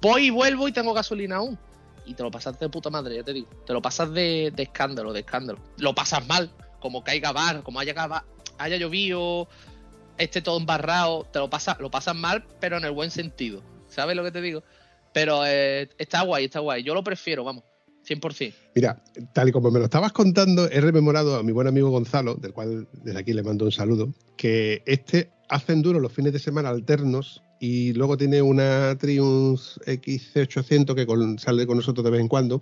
[SPEAKER 2] Voy y vuelvo y tengo gasolina aún. Y te lo pasas de puta madre, ya te digo. Te lo pasas de, escándalo, de escándalo. Lo pasas mal, como caiga bar, como haya, haya llovido, esté todo embarrado. Te lo pasas, lo pasas mal, pero en el buen sentido. ¿Sabes lo que te digo? Pero eh, está guay, está guay. Yo lo prefiero, vamos. 100%.
[SPEAKER 1] Mira, tal y como me lo estabas contando, he rememorado a mi buen amigo Gonzalo, del cual desde aquí le mando un saludo, que este hace enduro los fines de semana alternos y luego tiene una Triumph XC800 que con- sale con nosotros de vez en cuando.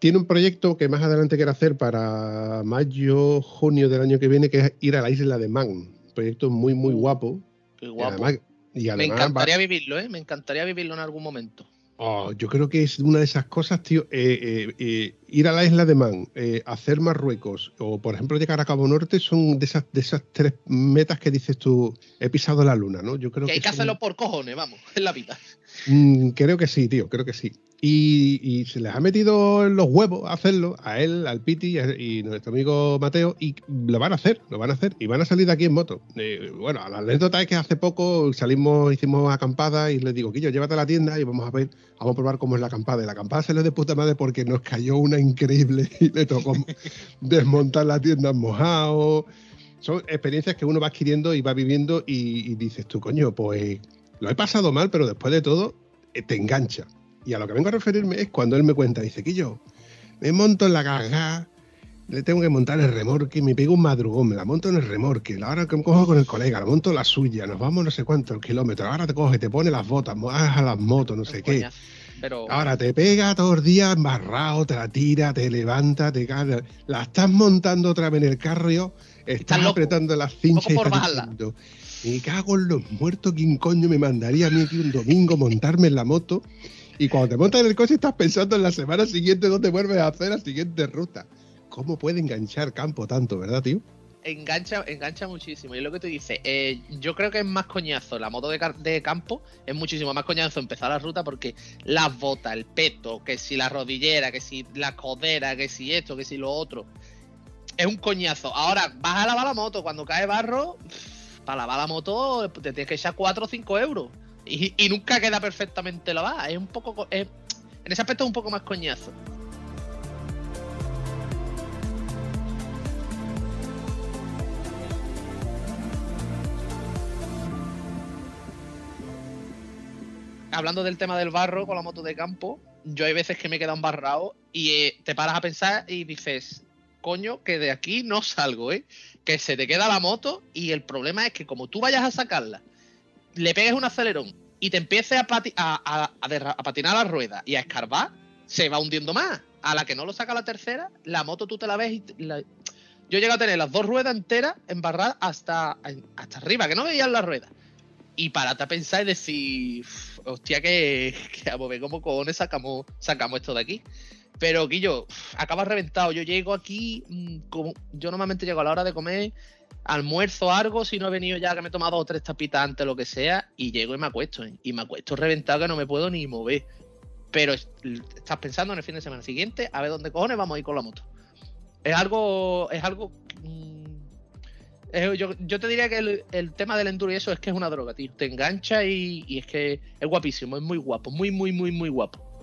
[SPEAKER 1] Tiene un proyecto que más adelante quiere hacer para mayo, junio del año que viene, que es ir a la isla de Man. Un proyecto muy, muy guapo.
[SPEAKER 2] Qué
[SPEAKER 1] Y
[SPEAKER 2] guapo.
[SPEAKER 1] además, y
[SPEAKER 2] Me
[SPEAKER 1] va-
[SPEAKER 2] encantaría vivirlo, ¿eh? Me encantaría vivirlo en algún momento.
[SPEAKER 1] Oh, yo creo que es una de esas cosas, tío. eh, eh, eh, ir a la isla de Man, eh, hacer Marruecos o, por ejemplo, llegar a Cabo Norte son de esas, de esas tres metas que dices tú, he pisado la luna, ¿no? Yo creo
[SPEAKER 2] Que hay que
[SPEAKER 1] son-
[SPEAKER 2] hacerlo por cojones, vamos, en la vida.
[SPEAKER 1] Mm, creo que sí, tío, creo que sí. Y, se les ha metido en los huevos hacerlo, a él, al Piti y, nuestro amigo Mateo, y lo van a hacer, lo van a hacer, y van a salir de aquí en moto. Eh, bueno, la anécdota es que hace poco salimos, hicimos acampada y les digo, Quillo, llévate a la tienda y vamos a ver, vamos a probar cómo es la acampada. Y la acampada se le de puta madre porque nos cayó una increíble y le tocó desmontar la tienda mojado. Son experiencias que uno va adquiriendo y va viviendo y dices tú, coño, pues lo he pasado mal, pero después de todo eh, te engancha. Y a lo que vengo a referirme es cuando él me cuenta, dice que yo me monto en la carga, le tengo que montar el remorque, me pego un madrugón, me la monto en el remorque, ahora que me cojo con el colega, la monto la suya, nos vamos no sé cuántos kilómetros, ahora te coge, te pone las botas, mojas a las motos, no sé qué.
[SPEAKER 2] Pero
[SPEAKER 1] Ahora te pega todos los días embarrado, te la tira, te levanta, te cae. La estás montando otra vez en el carro, estás
[SPEAKER 2] loco.
[SPEAKER 1] apretando las cinchas y
[SPEAKER 2] por
[SPEAKER 1] estás
[SPEAKER 2] bajarla.
[SPEAKER 1] diciendo, me cago en los muertos, ¿quién coño me mandaría a mí aquí un domingo montarme en la moto? Y cuando te montas en el coche estás pensando en la semana siguiente dónde vuelves a hacer la siguiente ruta. ¿Cómo puede enganchar campo tanto, verdad, tío?
[SPEAKER 2] engancha, engancha muchísimo. Y lo que tú dices, eh, yo creo que es más coñazo la moto de, campo, es muchísimo más coñazo empezar la ruta porque las botas, el peto, que si la rodillera, que si la codera, que si esto, que si lo otro. Es un coñazo. Ahora, vas a lavar la moto, cuando cae barro, para lavar la moto te tienes que echar 4 o 5 euros. Y, nunca queda perfectamente lavada. Es un poco... co- es- en ese aspecto es un poco más coñazo. hablando del tema del barro con la moto de campo, yo hay veces que me he quedado embarrado y eh, te paras a pensar y dices, coño, que de aquí no salgo, ¿eh? Que se te queda la moto y el problema es que como tú vayas a sacarla, le pegues un acelerón y te empieces a, patinar la rueda y a escarbar, se va hundiendo más. A la que no lo saca la tercera, la moto tú te la ves y yo llego a tener las dos ruedas enteras embarradas hasta, hasta arriba, que no veían las ruedas. Y parate a pensar y decir, "Uf, hostia, que, que a ver cómo cojones sacamos, sacamos esto de aquí. Pero Guillo, uf, acaba reventado. Yo llego aquí, mm, como, yo normalmente llego a la hora de comer, almuerzo algo, si no he venido ya que me he tomado dos o tres tapitas antes, lo que sea, y llego y me acuesto. ¿eh? Y me acuesto reventado que no me puedo ni mover. Pero es- estás pensando en el fin de semana siguiente, a ver dónde cojones vamos a ir con la moto. Es algo, es algo... mm, yo, yo te diría que el, el tema del enduro y eso es que es una droga, tío. Te engancha y, y es que es guapísimo, es muy guapo, muy, muy, muy, muy guapo.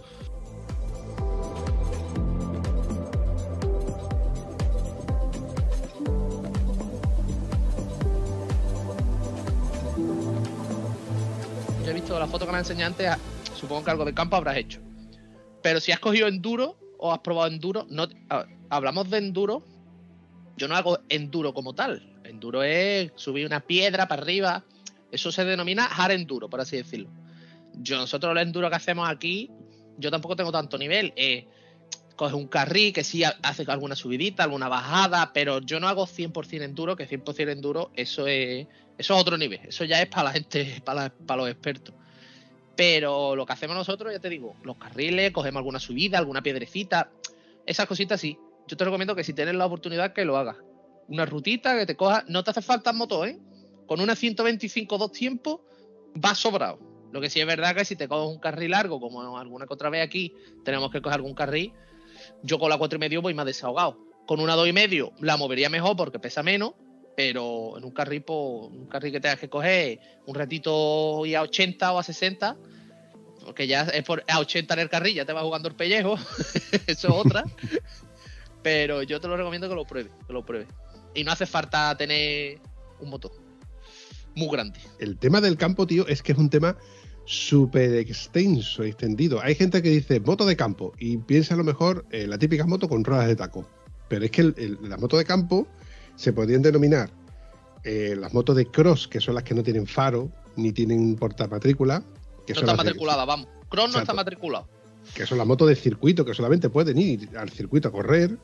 [SPEAKER 2] Visto la foto que me ah, supongo que algo de campo habrás hecho. Pero si has cogido enduro o has probado enduro, no, hablamos de enduro, yo no hago enduro como tal. Enduro es subir una piedra para arriba. Eso se denomina hard enduro, por así decirlo. Yo, nosotros el enduro que hacemos aquí, yo tampoco tengo tanto nivel. Eh, coges un carril que sí ha- hace alguna subidita, alguna bajada, pero yo no hago 100% enduro, que 100% enduro, eso es, eso es otro nivel. Eso ya es para la gente, para, para los expertos. Pero lo que hacemos nosotros, ya te digo, los carriles, cogemos alguna subida, alguna piedrecita, esas cositas sí. Yo te recomiendo que si tienes la oportunidad que lo hagas. Una rutita que te cojas, no te hace falta moto, ¿eh? Con una 125 dos tiempos, vas sobrado. Lo que sí es verdad que si te coges un carril largo, como alguna que otra vez aquí, tenemos que coger algún carril, yo con la cuatro y medio voy más desahogado. Con una dos y medio la movería mejor porque pesa menos, pero en un carril, pues, un carril que tengas que coger un ratito y a 80 o a 60, porque ya es por a 80 en el carril, ya te va jugando el pellejo, eso es otra. pero yo te lo recomiendo que lo pruebes, que lo pruebes. Y no hace falta tener un motor muy grande.
[SPEAKER 1] El tema del campo, tío, es que es un tema súper extenso, extendido. Hay gente que dice moto de campo y piensa a lo mejor eh, la típica moto con ruedas de taco. Pero es que el- el- las motos de campo se podrían denominar eh, las motos de cross, que son las que no tienen faro ni tienen portamatrícula. Que
[SPEAKER 2] No
[SPEAKER 1] son
[SPEAKER 2] está
[SPEAKER 1] las de-
[SPEAKER 2] matriculada, vamos. Cross no está matriculado.
[SPEAKER 1] que son las motos de circuito, que solamente pueden ir al circuito a correr,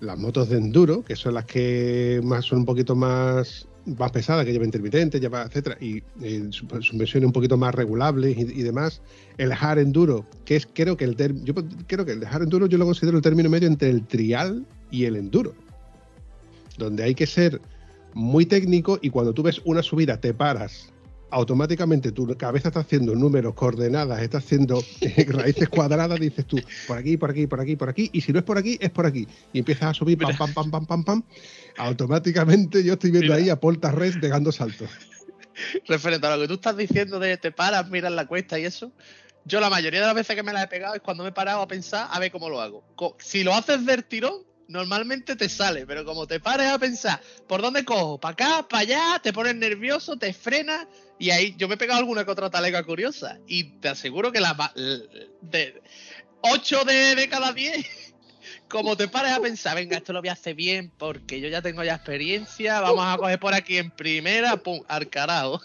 [SPEAKER 1] las motos de enduro, que son las que más son un poquito más, más pesadas, que llevan intermitentes, lleva, etcétera, y eh, su- suspensiones un poquito más regulables y, y demás. El hard enduro, que es creo que el yo creo que el hard enduro yo lo considero el término medio entre el trial y el enduro. Donde hay que ser muy técnico y cuando tú ves una subida te paras automáticamente tu cabeza está haciendo números, coordenadas, está haciendo raíces cuadradas, dices tú, por aquí, por aquí, por aquí, por aquí, y si no es por aquí, es por aquí. Y empiezas a subir, pam, pam, pam, pam, pam, pam. Automáticamente yo estoy viendo
[SPEAKER 2] Mira.
[SPEAKER 1] ahí a Paul Tarrés pegando saltos.
[SPEAKER 2] Referente a lo que tú estás diciendo de te paras, miras la cuesta y eso, yo la mayoría de las veces que me la he pegado es cuando me he parado a pensar a ver cómo lo hago. Si lo haces del tirón, normalmente te sale, pero como te pares a pensar, ¿por dónde cojo? ¿Para acá? ¿Para allá? Te pones nervioso, te frenas y ahí yo me he pegado alguna que otra talega curiosa y te aseguro que la ma- l- de 8 de, de cada 10 como te pares a pensar, venga, esto lo voy a hacer bien porque yo ya tengo ya experiencia, vamos a coger por aquí en primera, pum, al.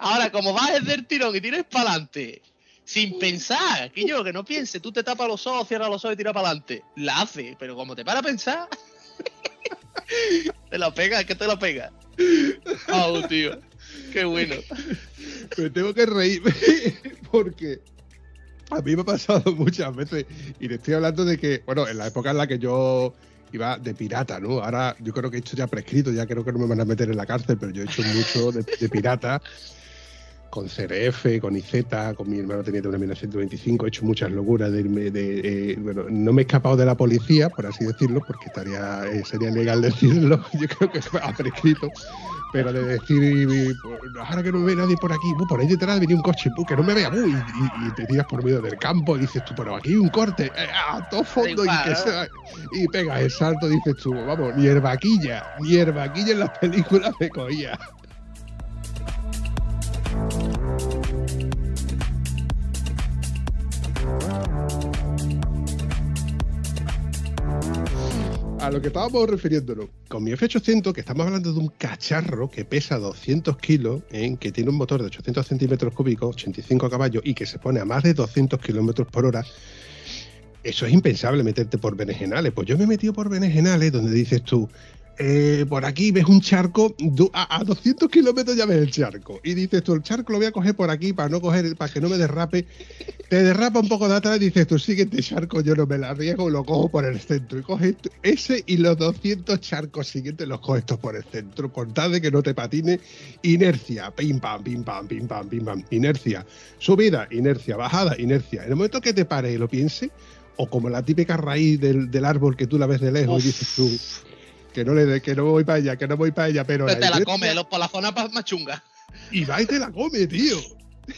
[SPEAKER 2] Ahora, como vas del tirón y tires para adelante, sin pensar, que yo, que no piense, tú te tapas los ojos, cierras los ojos y tiras para adelante, la hace, pero como te para a pensar, te lo pega, es que te lo pega. Oh, tío, qué bueno.
[SPEAKER 1] Me tengo que reír porque a mí me ha pasado muchas veces y le estoy hablando de que, bueno, en la época en la que yo iba de pirata, ¿no? Ahora yo creo que he hecho ya prescrito, ya creo que no me van a meter en la cárcel, pero yo he hecho mucho de, pirata con CRF, con IZ, con mi hermano tenía una 1925, he hecho muchas locuras de irme de, eh, bueno, no me he escapado de la policía, por así decirlo, porque estaría eh, sería legal decirlo, yo creo que ha prescrito, pero de decir, ahora que no me ve nadie por aquí, por ahí detrás venía un coche, que no me vea, uh, y, te tiras por medio del campo y dices tú, pero aquí hay un corte, eh, a todo fondo y, que sea- y pegas el salto, dices tú, vamos, ni herbaquilla, ni herbaquilla en las películas me cogía. A lo que estábamos refiriéndonos, con mi F800, que estamos hablando de un cacharro que pesa 200 kilos, ¿eh? que tiene un motor de 800 centímetros cúbicos, 85 caballos y que se pone a más de 200 kilómetros por hora, eso es impensable meterte por berenjenales. Pues yo me he metido por berenjenales donde dices tú, eh, por aquí ves un charco, a, a 200 kilómetros ya ves el charco. Y dices tú, el charco lo voy a coger por aquí para no coger, para que no me derrape. Te derrapa un poco de atrás y dices tú, siguiente charco, yo no me la riego, lo cojo por el centro. Y coges tú- ese y los 200 charcos siguientes los coges tú por el centro. Con tal de que no te patine, inercia, pim pam, pim pam, pim pam, pim pam, inercia. Subida, inercia, bajada, inercia. En el momento que te pare y lo piense, o como la típica raíz del árbol que tú la ves de lejos y dices tú, que no le de- que no voy para allá, que no voy para allá, pero
[SPEAKER 2] Pero te la come lo- por la zona más chunga.
[SPEAKER 1] y va y te la come, tío.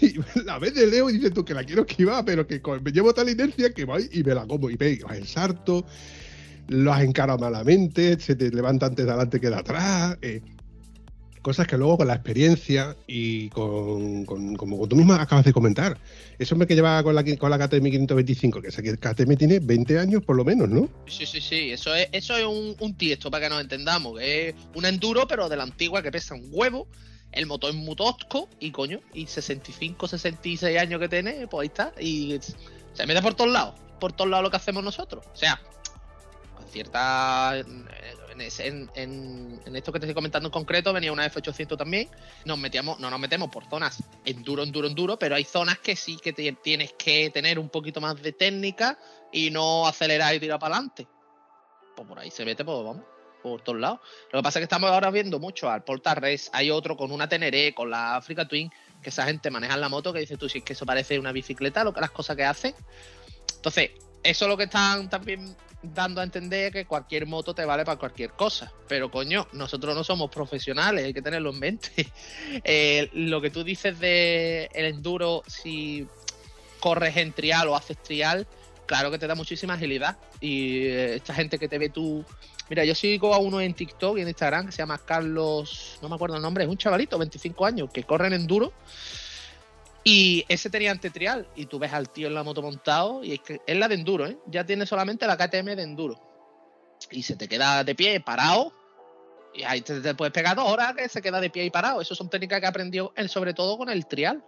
[SPEAKER 1] Y la ves de lejos y dices tú que la quiero esquivar, pero que con- me llevo tal inercia que voy y me la como. Y pegas el sarto, lo has encarado malamente, se te levanta antes de adelante que de atrás. eh, cosas que luego con la experiencia y con, con- como tú misma acabas de comentar, ese hombre que lleva con la, con la KTM 525, que esa que KTM tiene 20 años por lo menos, ¿no?
[SPEAKER 2] Sí, sí, sí. Eso es, eso es un, un tiesto para que nos entendamos. Es un enduro, pero de la antigua que pesa un huevo. El motor es muy y coño, y 65, 66 años que tiene, pues ahí está. Y se mete por todos lados. Por todos lados lo que hacemos nosotros. O sea, con cierta. En, en- en- en esto que te estoy comentando en concreto, venía una F800 también. Nos metíamos, no nos metemos por zonas enduro, enduro, enduro, pero hay zonas que sí que tienes que tener un poquito más de técnica y no acelerar y tirar para adelante. Pues por ahí se mete, pues vamos, por todos lados. Lo que pasa es que estamos ahora viendo mucho al Portarres, hay otro con una Teneré, con la Africa Twin, que esa gente maneja la moto, que dice tú, si es que eso parece una bicicleta, lo que las cosas que hacen. Entonces, eso es lo que están también dando a entender que cualquier moto te vale para cualquier cosa. Pero coño, nosotros no somos profesionales, hay que tenerlo en mente. Eh, lo que tú dices de el enduro, si corres en trial o haces trial, claro que te da muchísima agilidad. Y eh, esta gente que te ve tú. Mira, yo sigo a uno en TikTok y en Instagram que se llama Carlos, no me acuerdo el nombre, es un chavalito, 25 años, que corre en enduro. Y ese tenía antetrial. Y tú ves al tío en la moto montado. Y es que es la de enduro, ¿eh? Ya tiene solamente la KTM de enduro. Y se te queda de pie, parado. Y ahí te, puedes pegar dos horas que se queda de pie y parado. Eso son técnicas que aprendió él, sobre todo con el trial.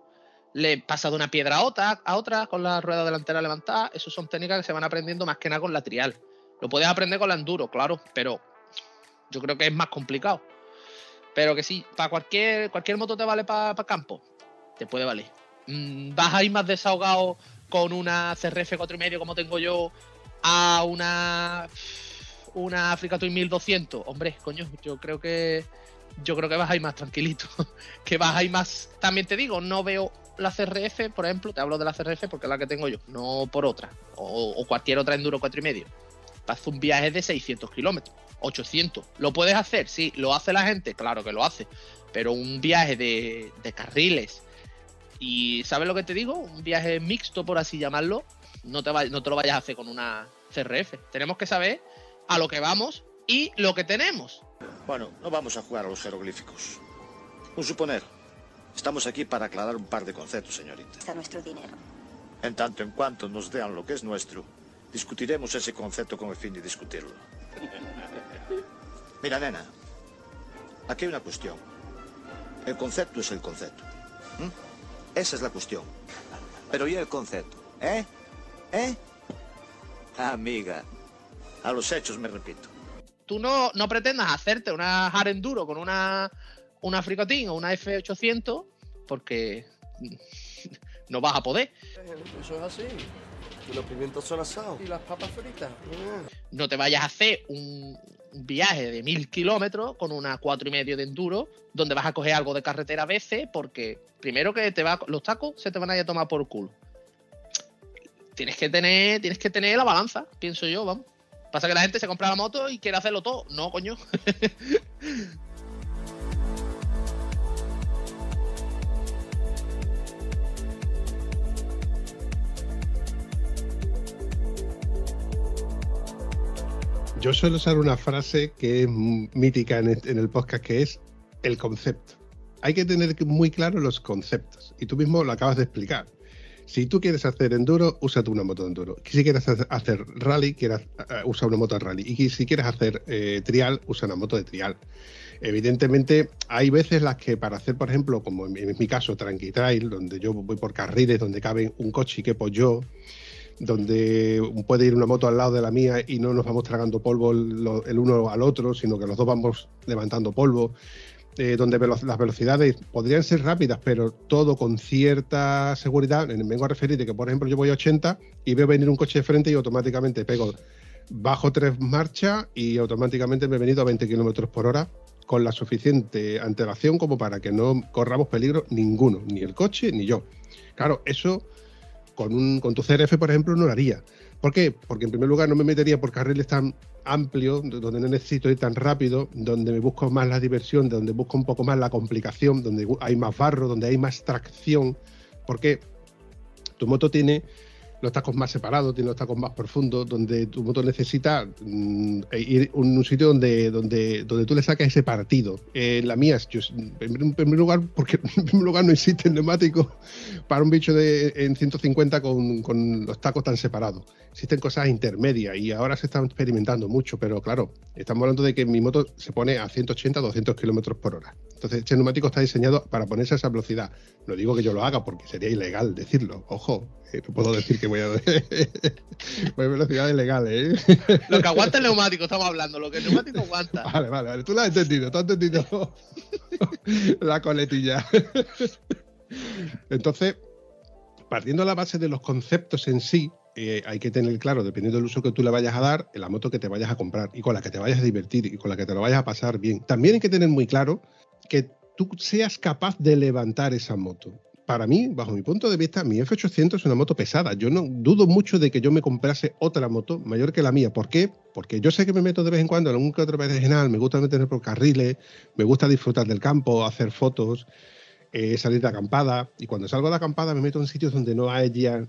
[SPEAKER 2] Le pasa de una piedra a otra, a otra con la rueda delantera levantada. Eso son técnicas que se van aprendiendo más que nada con la trial. Lo puedes aprender con la enduro, claro, pero yo creo que es más complicado. Pero que sí, para cualquier, cualquier moto te vale para campo. Te puede valer. Mm, vas a ir más desahogado con una CRF 4,5 como tengo yo a una una Africa Twin 1200. Hombre, coño, yo creo que yo creo que vas a ir más tranquilito. que vas a ir más. También te digo, no veo la CRF, por ejemplo, te hablo de la CRF porque es la que tengo yo, no por otra. O, o cualquier otra Enduro 4,5. Para hacer un viaje de 600 kilómetros, 800. ¿Lo puedes hacer? Sí. ¿Lo hace la gente? Claro que lo hace. Pero un viaje de, de carriles y ¿sabes lo que te digo? Un viaje mixto, por así llamarlo, no te, va- no te lo vayas a hacer con una CRF. Tenemos que saber a lo que vamos y lo que tenemos.
[SPEAKER 5] Bueno, no vamos a jugar a los jeroglíficos. Un suponer. Estamos aquí para aclarar un par de conceptos, señorita.
[SPEAKER 6] Está nuestro dinero.
[SPEAKER 5] En tanto en cuanto nos dean lo que es nuestro, discutiremos ese concepto con el fin de discutirlo. Mira, nena, aquí hay una cuestión. El concepto es el concepto. ¿m? Esa es la cuestión.
[SPEAKER 7] Pero ¿y el concepto? ¿Eh? ¿Eh? Amiga.
[SPEAKER 5] A los hechos me repito.
[SPEAKER 2] Tú no, no pretendas hacerte una hard enduro con una, una Fricotin o una F800 porque no vas a poder.
[SPEAKER 3] Eso es así.
[SPEAKER 8] Y los pimientos son asados.
[SPEAKER 3] Y las papas fritas.
[SPEAKER 2] No te vayas a hacer un un viaje de mil kilómetros con una cuatro y medio de enduro, donde vas a coger algo de carretera a veces, porque primero que te va, los tacos se te van a ir a tomar por culo. Tienes que tener, tienes que tener la balanza, pienso yo, vamos. Pasa que la gente se compra la moto y quiere hacerlo todo. No, coño.
[SPEAKER 1] Yo suelo usar una frase que es mítica en el podcast, que es el concepto. Hay que tener muy claro los conceptos. Y tú mismo lo acabas de explicar. Si tú quieres hacer enduro, usa tú una moto de enduro. Si quieres hacer- rally, quieras, eh, usa una moto de rally. Y si quieres hacer eh, trial, usa una moto de trial. Evidentemente, hay veces las que para hacer, por ejemplo, como en, mi caso, Tranqui Trail, donde yo voy por carriles donde caben un coche y quepo yo, donde puede ir una moto al lado de la mía y no nos vamos tragando polvo el, uno al otro, sino que los dos vamos levantando polvo. eh, donde las velocidades podrían ser rápidas, pero todo con cierta seguridad. Eh, Vengo a referir de que, por ejemplo, yo voy a 80 y veo venir un coche de frente y automáticamente pego bajo tres marchas y automáticamente me he venido a 20 kilómetros por hora con la suficiente antelación como para que no corramos peligro ninguno, ni el coche ni yo. Claro, eso con, un, con tu CRF, por ejemplo, no lo haría. ¿Por qué? Porque en primer lugar no me metería por carriles tan amplios, do- donde no necesito ir tan rápido, donde me busco más la diversión, donde busco un poco más la complicación, donde hay más barro, donde hay más tracción. Porque tu moto tiene los tacos más separados, tiene los tacos más profundos, donde tu moto necesita mm, ir a un sitio donde, donde, donde tú le saques ese partido. Eh, la mía, yo, en primer- lugar, porque en primer lugar no existe neumático para un bicho de, en 150 con, con los tacos tan separados. Existen cosas intermedias y ahora se están experimentando mucho, pero claro, estamos hablando de que mi moto se pone a 180, 200 kilómetros por hora. Entonces, este neumático está diseñado para ponerse a esa velocidad. No digo que yo lo haga porque sería ilegal decirlo. Ojo, eh, no puedo decir que voy a, voy a velocidades legales. ¿eh?
[SPEAKER 2] Lo que aguanta el neumático, estamos hablando, lo que el neumático aguanta.
[SPEAKER 1] Vale, vale, vale. Tú lo has entendido, tú has entendido la coletilla. Entonces, partiendo de la base de los conceptos en sí, eh, hay que tener claro, dependiendo del uso que tú le vayas a dar, la moto que te vayas a comprar y con la que te vayas a divertir y con la que te lo vayas a pasar bien. También hay que tener muy claro que tú seas capaz de levantar esa moto. Para mí, bajo mi punto de vista, mi F800 es una moto pesada. Yo no dudo mucho de que yo me comprase otra moto mayor que la mía. ¿Por qué? Porque yo sé que me meto de vez en cuando en algún que otro regional, me gusta meterme por carriles, me gusta disfrutar del campo, hacer fotos, eh, salir de acampada. Y cuando salgo de acampada me meto en sitios donde no haya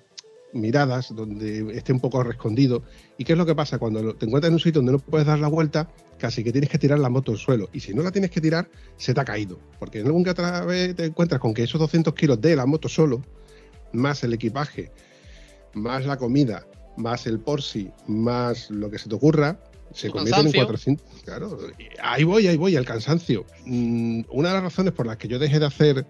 [SPEAKER 1] miradas, donde esté un poco escondido. ¿Y qué es lo que pasa? Cuando te encuentras en un sitio donde no puedes dar la vuelta, casi que tienes que tirar la moto al suelo. Y si no la tienes que tirar, se te ha caído. Porque en algún que otra vez te encuentras con que esos 200 kilos de la moto solo, más el equipaje, más la comida, más el porsi, más lo que se te ocurra, se convierten en
[SPEAKER 2] cansancio.
[SPEAKER 1] 400. Claro, ahí voy, ahí voy, al cansancio. Mm, una de las razones por las que yo dejé de hacer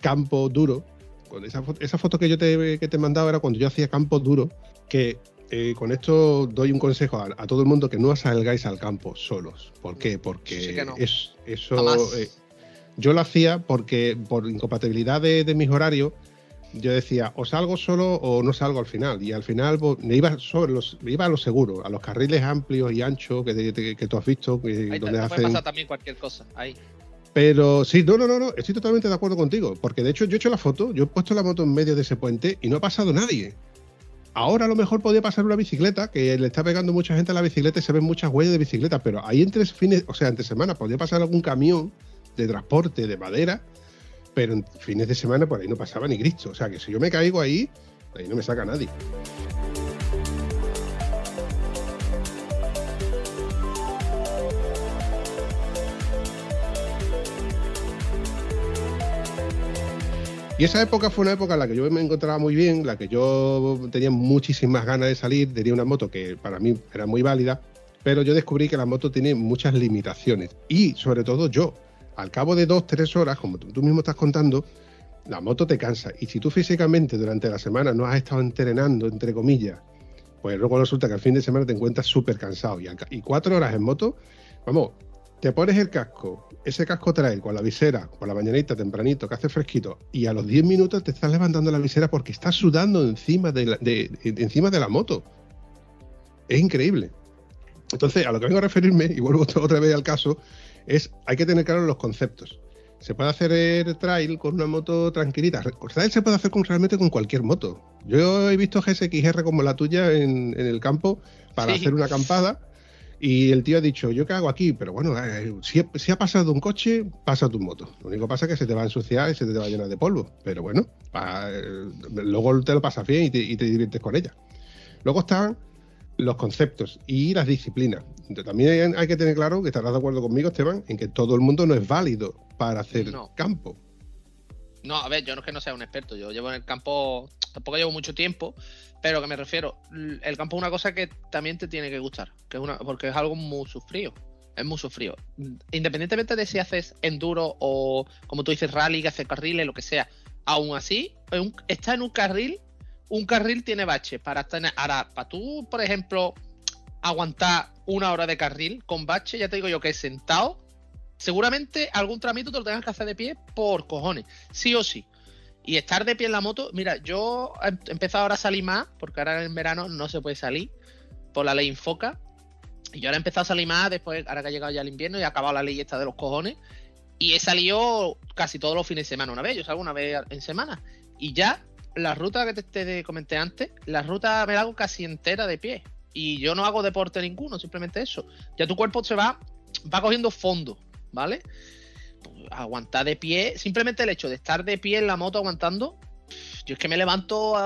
[SPEAKER 1] campo duro, con esa foto que yo te, que te mandaba era cuando yo hacía campo duro, que eh, con esto doy un consejo a, a todo el mundo que no salgáis al campo solos. ¿Por qué? Porque
[SPEAKER 2] Sí no.
[SPEAKER 1] es, eso... Eh, yo lo hacía porque por incompatibilidad de, de mis horarios, yo decía, o salgo solo o no salgo al final. Y al final pues, me iba sobre los, me iba a lo seguro, a los carriles amplios y anchos que, que- que tú has visto, que,
[SPEAKER 2] Ahí
[SPEAKER 1] donde
[SPEAKER 2] te
[SPEAKER 1] hacen.
[SPEAKER 2] pasar también cualquier cosa. Ahí.
[SPEAKER 1] Pero sí, no, no, no, no, estoy totalmente de acuerdo contigo. Porque de hecho yo he hecho la foto, yo he puesto la moto en medio de ese puente y no ha pasado nadie. Ahora a lo mejor podía pasar una bicicleta, que le está pegando mucha gente a la bicicleta y se ven muchas huellas de bicicleta, pero ahí entre fines, o sea, entre semana podía pasar algún camión de transporte de madera, pero en fines de semana por ahí no pasaba ni Cristo. O sea, que si yo me caigo ahí, ahí no me saca nadie. Y esa época fue una época en la que yo me encontraba muy bien, la que yo tenía muchísimas ganas de salir, tenía una moto que para mí era muy válida, pero yo descubrí que la moto tiene muchas limitaciones. Y sobre todo yo, al cabo de dos, tres horas, como tú mismo estás contando, la moto te cansa. Y si tú físicamente durante la semana no has estado entrenando, entre comillas, pues luego resulta que al fin de semana te encuentras súper cansado. Y cuatro horas en moto, vamos, te pones el casco, ese casco trae con la visera, por la mañanita, tempranito, que hace fresquito, y a los 10 minutos te estás levantando la visera porque estás sudando encima de la, de- de- encima de la moto. Es increíble. Entonces, a lo que vengo a referirme, y vuelvo otra vez al caso, es hay que tener claro los conceptos. Se puede hacer el trail con una moto tranquilita. Trail se puede hacer con, realmente con cualquier moto. Yo he visto GSXR como la tuya en, en el campo para
[SPEAKER 2] Sí.
[SPEAKER 1] hacer una acampada y el tío ha dicho, ¿yo qué hago aquí? Pero bueno, eh, si, si ha pasado un coche, pasa tu moto. Lo único que pasa es que se te va a ensuciar y se te va a llenar de polvo. Pero bueno, pa- eh, luego te lo pasas bien y te, y te diviertes con ella. Luego están los conceptos y las disciplinas. También hay, hay que tener claro que estarás de acuerdo conmigo, Esteban, en que todo el mundo no es válido para hacer
[SPEAKER 2] No.
[SPEAKER 1] campo.
[SPEAKER 2] No, a ver, yo no es que no sea un experto, yo llevo en el campo, tampoco llevo mucho tiempo, pero que me refiero, el campo es una cosa que también te tiene que gustar, que es una, porque es algo muy sufrido, es muy sufrido. Independientemente de si haces enduro o, como tú dices, rally, que haces carriles, lo que sea, aún así, estar en un carril un carril tiene baches. Para tener, ahora, para tú, por ejemplo, aguantar una hora de carril con bache, ya te digo yo que sentado, seguramente algún tramito te lo tengas que hacer de pie por cojones, sí o sí. Y estar de pie en la moto, mira, yo he empezado ahora a salir más, porque ahora en verano no se puede salir por la ley Infoca. Y yo ahora he empezado a salir más después, ahora que ha llegado ya el invierno y ha acabado la ley esta de los cojones. Y he salido casi todos los fines de semana una vez, yo salgo una vez en semana. Y ya la ruta que te, te comenté antes, la ruta me la hago casi entera de pie. Y yo no hago deporte ninguno, simplemente eso. Ya tu cuerpo se va, va cogiendo fondo, ¿vale? Aguantar de pie, simplemente el hecho de estar de pie en la moto aguantando, yo es que me levanto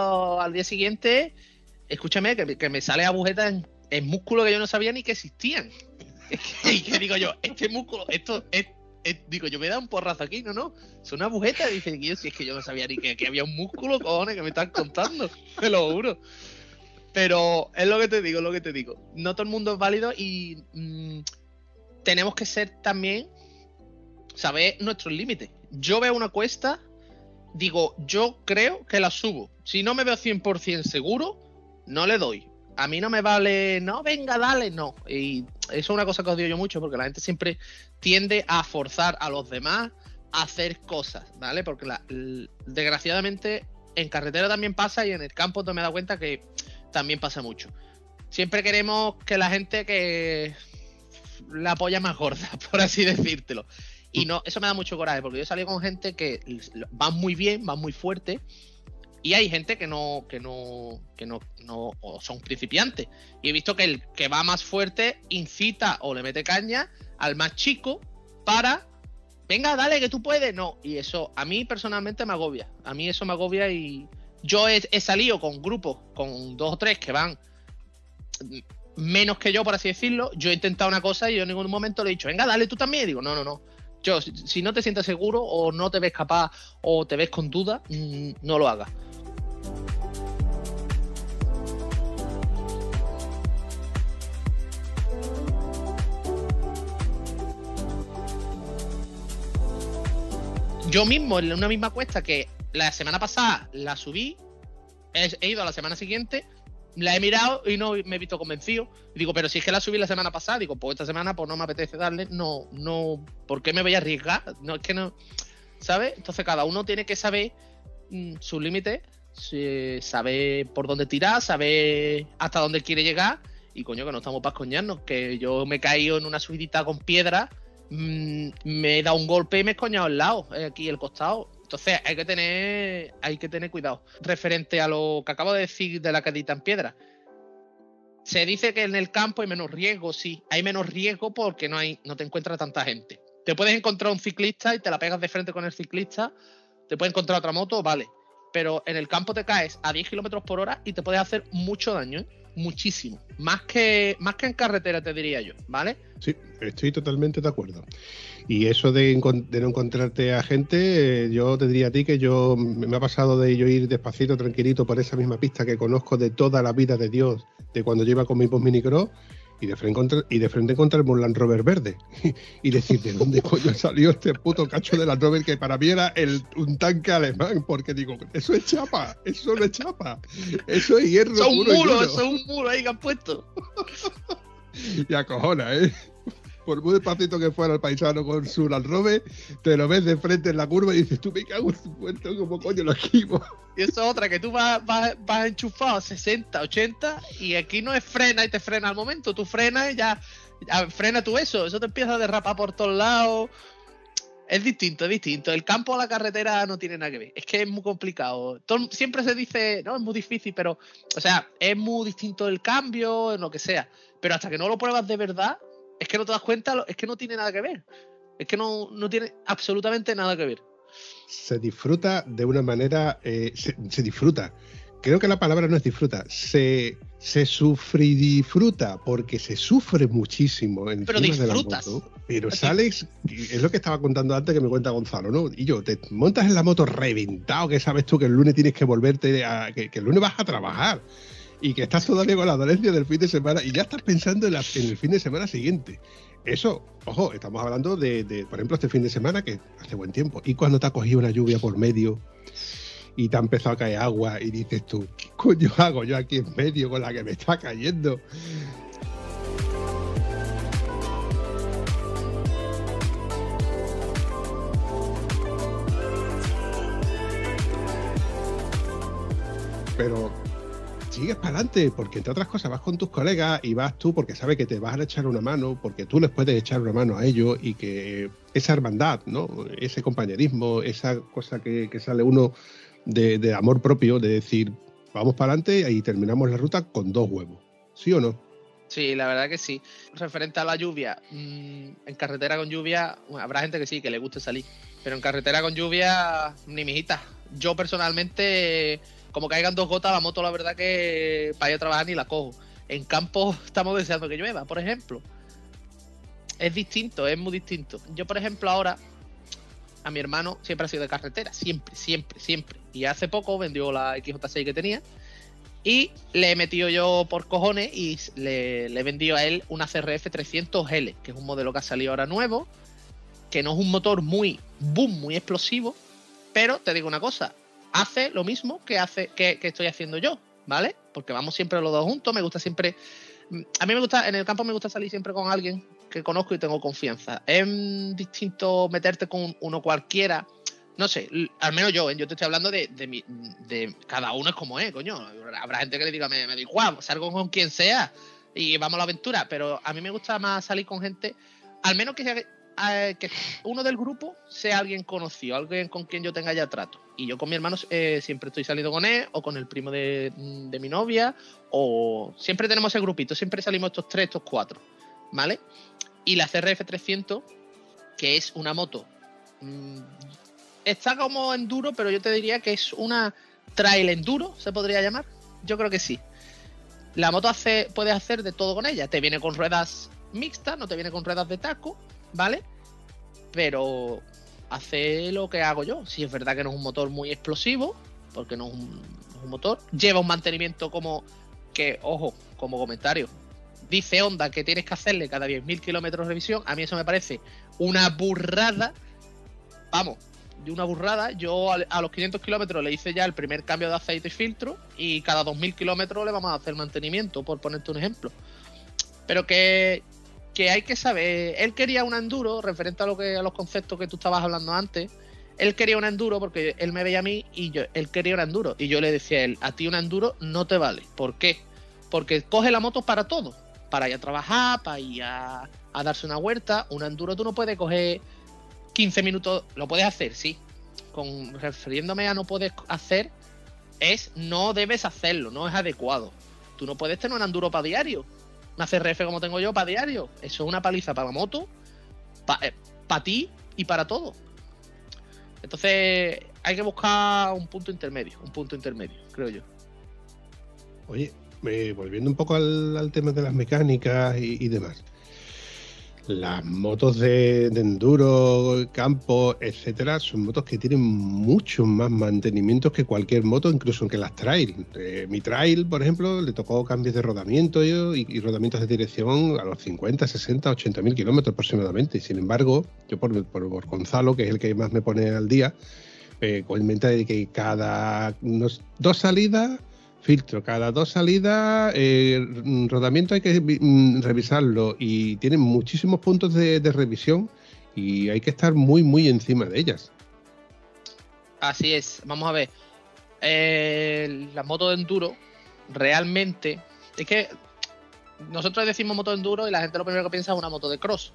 [SPEAKER 2] al día siguiente, escúchame, que, que me sale agujeta en, en músculos que yo no sabía ni que existían. Y que digo yo, este músculo, esto es, digo yo, me da un porrazo aquí, no, no, es una agujeta, dice yo, si es que yo no sabía ni que, que había un músculo, cojones, que me están contando, te lo juro. Pero es lo que te digo, es lo que te digo. No todo el mundo es válido y mm, tenemos que ser también, saber nuestros límites. Yo veo una cuesta, digo, yo creo que la subo. Si no me veo 100% seguro, no le doy. A mí no me vale, no, venga, dale, no. Y eso es una cosa que odio yo mucho porque la gente siempre tiende a forzar a los demás a hacer cosas, ¿vale? Porque desgraciadamente en carretera también pasa y en el campo te me dado cuenta que también pasa mucho. Siempre queremos que la gente que la polla más gorda, por así decírtelo. Y no, eso me da mucho coraje, porque yo salido con gente que van muy bien, van muy fuerte, y hay gente que no, que no, que no, no, o son principiantes. Y he visto que el que va más fuerte incita o le mete caña al más chico para, venga, dale, que tú puedes. No, y eso a mí personalmente me agobia. A mí eso me agobia y yo he, he salido con grupos, con dos o tres que van menos que yo, por así decirlo. Yo he intentado una cosa y yo en ningún momento le he dicho, venga, dale tú también. Y digo, no, no, no. Yo, si, no te sientes seguro o no te ves capaz o te ves con duda, mm, no lo hagas. Yo mismo, en una misma cuesta que la semana pasada la subí, he ido a la semana siguiente, la he mirado y no me he visto convencido. Digo, pero si es que la subí la semana pasada, digo, pues esta semana pues no me apetece darle, no, no, ¿por qué me voy a arriesgar? No, es que no, ¿sabes? Entonces cada uno tiene que saber mm, sus límites, saber por dónde tirar, saber hasta dónde quiere llegar. Y coño, que no estamos para coñarnos, que yo me he caído en una subidita con piedra, mm, me he dado un golpe y me he coñado al lado, eh, aquí el costado. Entonces hay que tener, hay que tener cuidado. Referente a lo que acabo de decir de la cadita en piedra. Se dice que en el campo hay menos riesgo, sí. Hay menos riesgo porque no hay, no te encuentra tanta gente. Te puedes encontrar un ciclista y te la pegas de frente con el ciclista. Te puedes encontrar otra moto, vale. Pero en el campo te caes a 10 kilómetros por hora y te puedes hacer mucho daño, ¿eh? Muchísimo. Más que, más que en carretera, te diría yo, ¿vale?
[SPEAKER 1] Sí, estoy totalmente de acuerdo. Y eso de, de no encontrarte a gente, eh, yo te diría a ti que yo me me ha pasado de yo ir despacito, tranquilito por esa misma pista que conozco de toda la vida de Dios, de cuando yo con mi post minicross y de frente contra, y de frente contra el Land Rover verde y decir de dónde coño salió este puto cacho de Land Rover que para mí era el, un tanque alemán porque digo eso es chapa eso no es chapa eso es hierro
[SPEAKER 2] Eso es un muro,
[SPEAKER 1] duro".
[SPEAKER 2] eso es un muro ahí que han puesto.
[SPEAKER 1] y acojona, ¿eh? Por muy despacito que fuera el paisano con su Rover, te lo ves de frente en la curva y dices, tú me cago en tu muerto, como coño lo esquivo.
[SPEAKER 2] Y eso es otra, que tú vas, vas, vas enchufado a 60, 80 y aquí no es frena y te frena al momento, tú frenas y ya, ya frena tú eso, eso te empieza a derrapar por todos lados. Es distinto, es distinto. El campo a la carretera no tiene nada que ver. Es que es muy complicado. Siempre se dice, no, es muy difícil, pero, o sea, es muy distinto el cambio, en lo que sea. Pero hasta que no lo pruebas de verdad, es que no te das cuenta, es que no tiene nada que ver. Es que no, no tiene absolutamente nada que ver.
[SPEAKER 1] Se disfruta de una manera, eh, se, se disfruta. Creo que la palabra no es disfruta, se, se sufridisfruta, porque se sufre muchísimo en
[SPEAKER 2] Pero disfrutas.
[SPEAKER 1] Pero
[SPEAKER 2] Así.
[SPEAKER 1] sales, es lo que estaba contando antes que me cuenta Gonzalo, ¿no? Y yo, te montas en la moto reventado, que sabes tú que el lunes tienes que volverte, a, que, que el lunes vas a trabajar y que estás todavía con la dolencia del fin de semana y ya estás pensando en, el fin de semana siguiente. Eso, ojo, estamos hablando de, de, por ejemplo, este fin de semana que hace buen tiempo. Y cuando te ha cogido una lluvia por medio y te ha empezado a caer agua y dices tú, ¿qué coño hago yo aquí en medio con la que me está cayendo? Pero sigues para adelante, porque entre otras cosas vas con tus colegas y vas tú porque sabes que te vas a echar una mano, porque tú les puedes echar una mano a ellos y que esa hermandad, ¿no? Ese compañerismo, esa cosa que, sale uno de, amor propio, de decir, vamos para adelante y terminamos la ruta con dos huevos. ¿Sí o no?
[SPEAKER 2] Sí, la verdad que sí. Referente a la lluvia, mm, en carretera con lluvia, habrá gente que sí, que le guste salir. Pero en carretera con lluvia, ni mijita. Yo personalmente, como caigan dos gotas, la moto, la verdad que para ir a trabajar ni la cojo. En campo estamos deseando que llueva, por ejemplo. Es distinto, es muy distinto. Yo, por ejemplo, ahora, a mi hermano siempre ha sido de carretera, siempre, siempre, siempre. Y hace poco vendió la XJ6 que tenía y le he metido yo por cojones y le, le he vendido a él una CRF 300L, que es un modelo que ha salido ahora nuevo, que no es un motor muy boom, muy explosivo, pero te digo una cosa, hace lo mismo que hace que, estoy haciendo yo, ¿vale? Porque vamos siempre los dos juntos, me gusta siempre a mí me gusta, en el campo me gusta salir siempre con alguien que conozco y tengo confianza. Es distinto meterte con uno cualquiera. No sé, al menos yo, ¿eh? yo te estoy hablando de, de, mi- de cada uno es como es, coño. Habrá gente que le diga, me, me igual, salgo con quien sea y vamos a la aventura. Pero a mí me gusta más salir con gente, al menos que, eh, que uno del grupo sea alguien conocido, alguien con quien yo tenga ya trato. Y yo con mi hermano eh, siempre estoy saliendo con él o con el primo de, mi novia o siempre tenemos ese grupito, siempre salimos estos tres, estos cuatro, ¿vale? Y la CRF 300, que es una moto, mm, está como enduro, pero yo te diría que es una trail enduro, se podría llamar. Yo creo que sí. La moto hace, puedes hacer de todo con ella. Te viene con ruedas mixtas, no te viene con ruedas de taco, ¿vale? Pero hace lo que hago yo. Si es verdad que no es un motor muy explosivo, porque no es un, motor. Lleva un mantenimiento como que, ojo, como comentario. Dice Honda que tienes que hacerle cada 10.000 kilómetros de revisión. A mí eso me parece una burrada. Vamos, de una burrada. Yo a, los 500 kilómetros le hice ya el primer cambio de aceite y filtro. Y cada 2.000 kilómetros le vamos a hacer mantenimiento, por ponerte un ejemplo. Pero que, que hay que saber. Él quería un enduro, referente a, lo que, a los conceptos que tú estabas hablando antes. Él quería un enduro porque él me veía a mí y yo, él quería un enduro. Y yo le decía a él, a ti un enduro no te vale. ¿Por qué? Porque coge la moto para todo. Para ir a trabajar, para ir a, a darse una huerta. Un enduro tú no puedes coger 15 minutos. Lo puedes hacer, sí. Con, refiriéndome a no puedes hacer, es no debes hacerlo, no es adecuado. Tú no puedes tener un enduro para diario. Una CRF como tengo yo para diario. Eso es una paliza para la moto, para ti y para todo. Entonces hay que buscar un punto intermedio, un punto intermedio, creo yo.
[SPEAKER 1] Oye, eh, volviendo un poco al, al tema de las mecánicas y, y demás. Las motos de, enduro, campo, etcétera, son motos que tienen mucho más mantenimientos que cualquier moto, incluso que las trail. Eh, mi trail, por ejemplo, le tocó cambios de rodamiento y, y rodamientos de dirección a los 50, 60, 80 mil kilómetros aproximadamente. Sin embargo, yo por, por- Gonzalo, que es el que más me pone al día, eh, comenta de que cada unos- dos salidas filtro. Cada dos salidas, eh, rodamiento hay que mm, revisarlo y tienen muchísimos puntos de, revisión y hay que estar muy, muy encima de ellas.
[SPEAKER 2] Así es, vamos a ver. Eh, la moto de enduro, realmente, es que nosotros decimos moto de enduro y la gente lo primero que piensa es una moto de cross.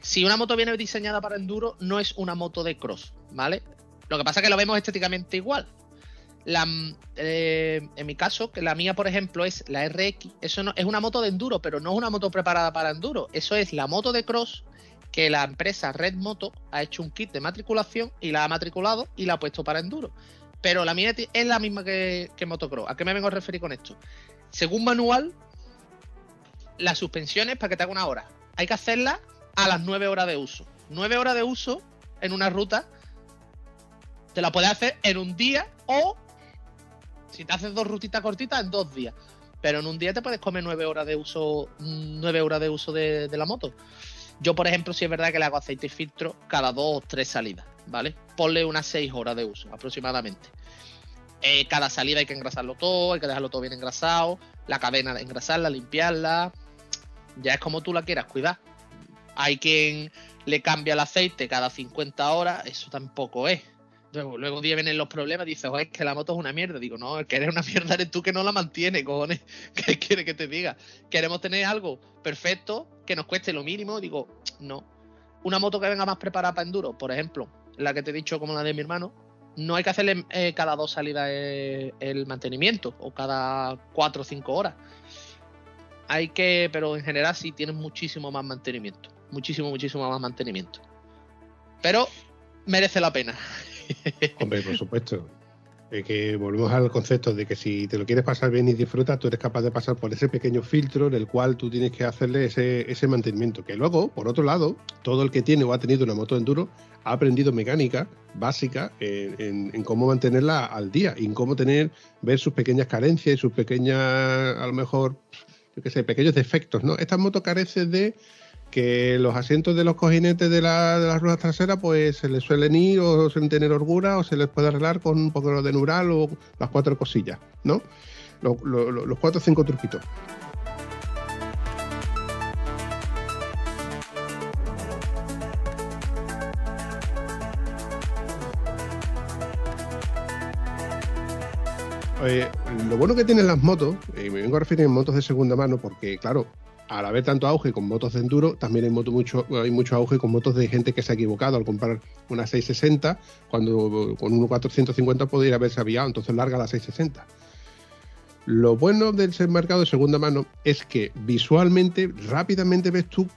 [SPEAKER 2] Si una moto viene diseñada para enduro, no es una moto de cross, ¿vale? Lo que pasa es que lo vemos estéticamente igual. Eh, en mi caso, que la mía, por ejemplo, es la RX, eso no, es una moto de enduro, pero no es una moto preparada para enduro. Eso es la moto de cross que la empresa Red Moto ha hecho un kit de matriculación y la ha matriculado y la ha puesto para enduro. Pero la mía es la misma que, que motocross. ¿A qué me vengo a referir con esto? Según manual, las suspensiones, para que te haga una hora, hay que hacerlas a las 9 horas de uso. 9 horas de uso en una ruta te la puedes hacer en un día o si te haces dos rutitas cortitas en dos días. Pero en un día te puedes comer 9 horas de uso, 9 horas de uso de, de la moto. Yo, por ejemplo, sí es verdad que le hago aceite y filtro cada dos o tres salidas, ¿vale? Ponle unas 6 horas de uso aproximadamente. Eh, cada salida hay que engrasarlo todo, hay que dejarlo todo bien engrasado, la cadena engrasarla, limpiarla, ya es como tú la quieras cuidar. Hay quien le cambia el aceite cada 50 horas, eso tampoco es. Luego, luego día vienen los problemas, dices, "Joder, es que la moto es una mierda. Digo, no, es que eres una mierda, eres tú que no la mantiene, cojones. ¿Qué quiere que te diga? Queremos tener algo perfecto, que nos cueste lo mínimo. Digo, no. Una moto que venga más preparada para enduro, por ejemplo, la que te he dicho como la de mi hermano, no hay que hacerle eh, cada dos salidas eh, el mantenimiento o cada cuatro o cinco horas. Hay que, pero en general sí tienen muchísimo más mantenimiento. Muchísimo, muchísimo más mantenimiento. Pero merece la pena.
[SPEAKER 1] Hombre, por supuesto. Que volvemos al concepto de que si te lo quieres pasar bien y disfrutas, tú eres capaz de pasar por ese pequeño filtro en el cual tú tienes que hacerle ese, ese mantenimiento. Que luego, por otro lado, todo el que tiene o ha tenido una moto de enduro ha aprendido mecánica básica en, en- cómo mantenerla al día y en cómo tener, ver sus pequeñas carencias y sus pequeñas, a lo mejor, yo qué sé, pequeños defectos, ¿no? Esta moto carece de que los asientos de los cojinetes de, la- de las ruedas traseras pues se les suelen ir o suelen tener holgura o se les puede arreglar con un poco de neural o las cuatro cosillas, ¿no? Lo- lo- lo- los cuatro o cinco truquitos. Lo bueno que tienen las motos, y me vengo a referir a motos de segunda mano, porque claro, al haber tanto auge con motos de enduro, también hay, mucho, auge con motos de gente que se ha equivocado al comprar una 660, cuando con un 450 podría haberse aviado, entonces larga la 660. Lo bueno del ser mercado de segunda mano es que visualmente, rápidamente ves tú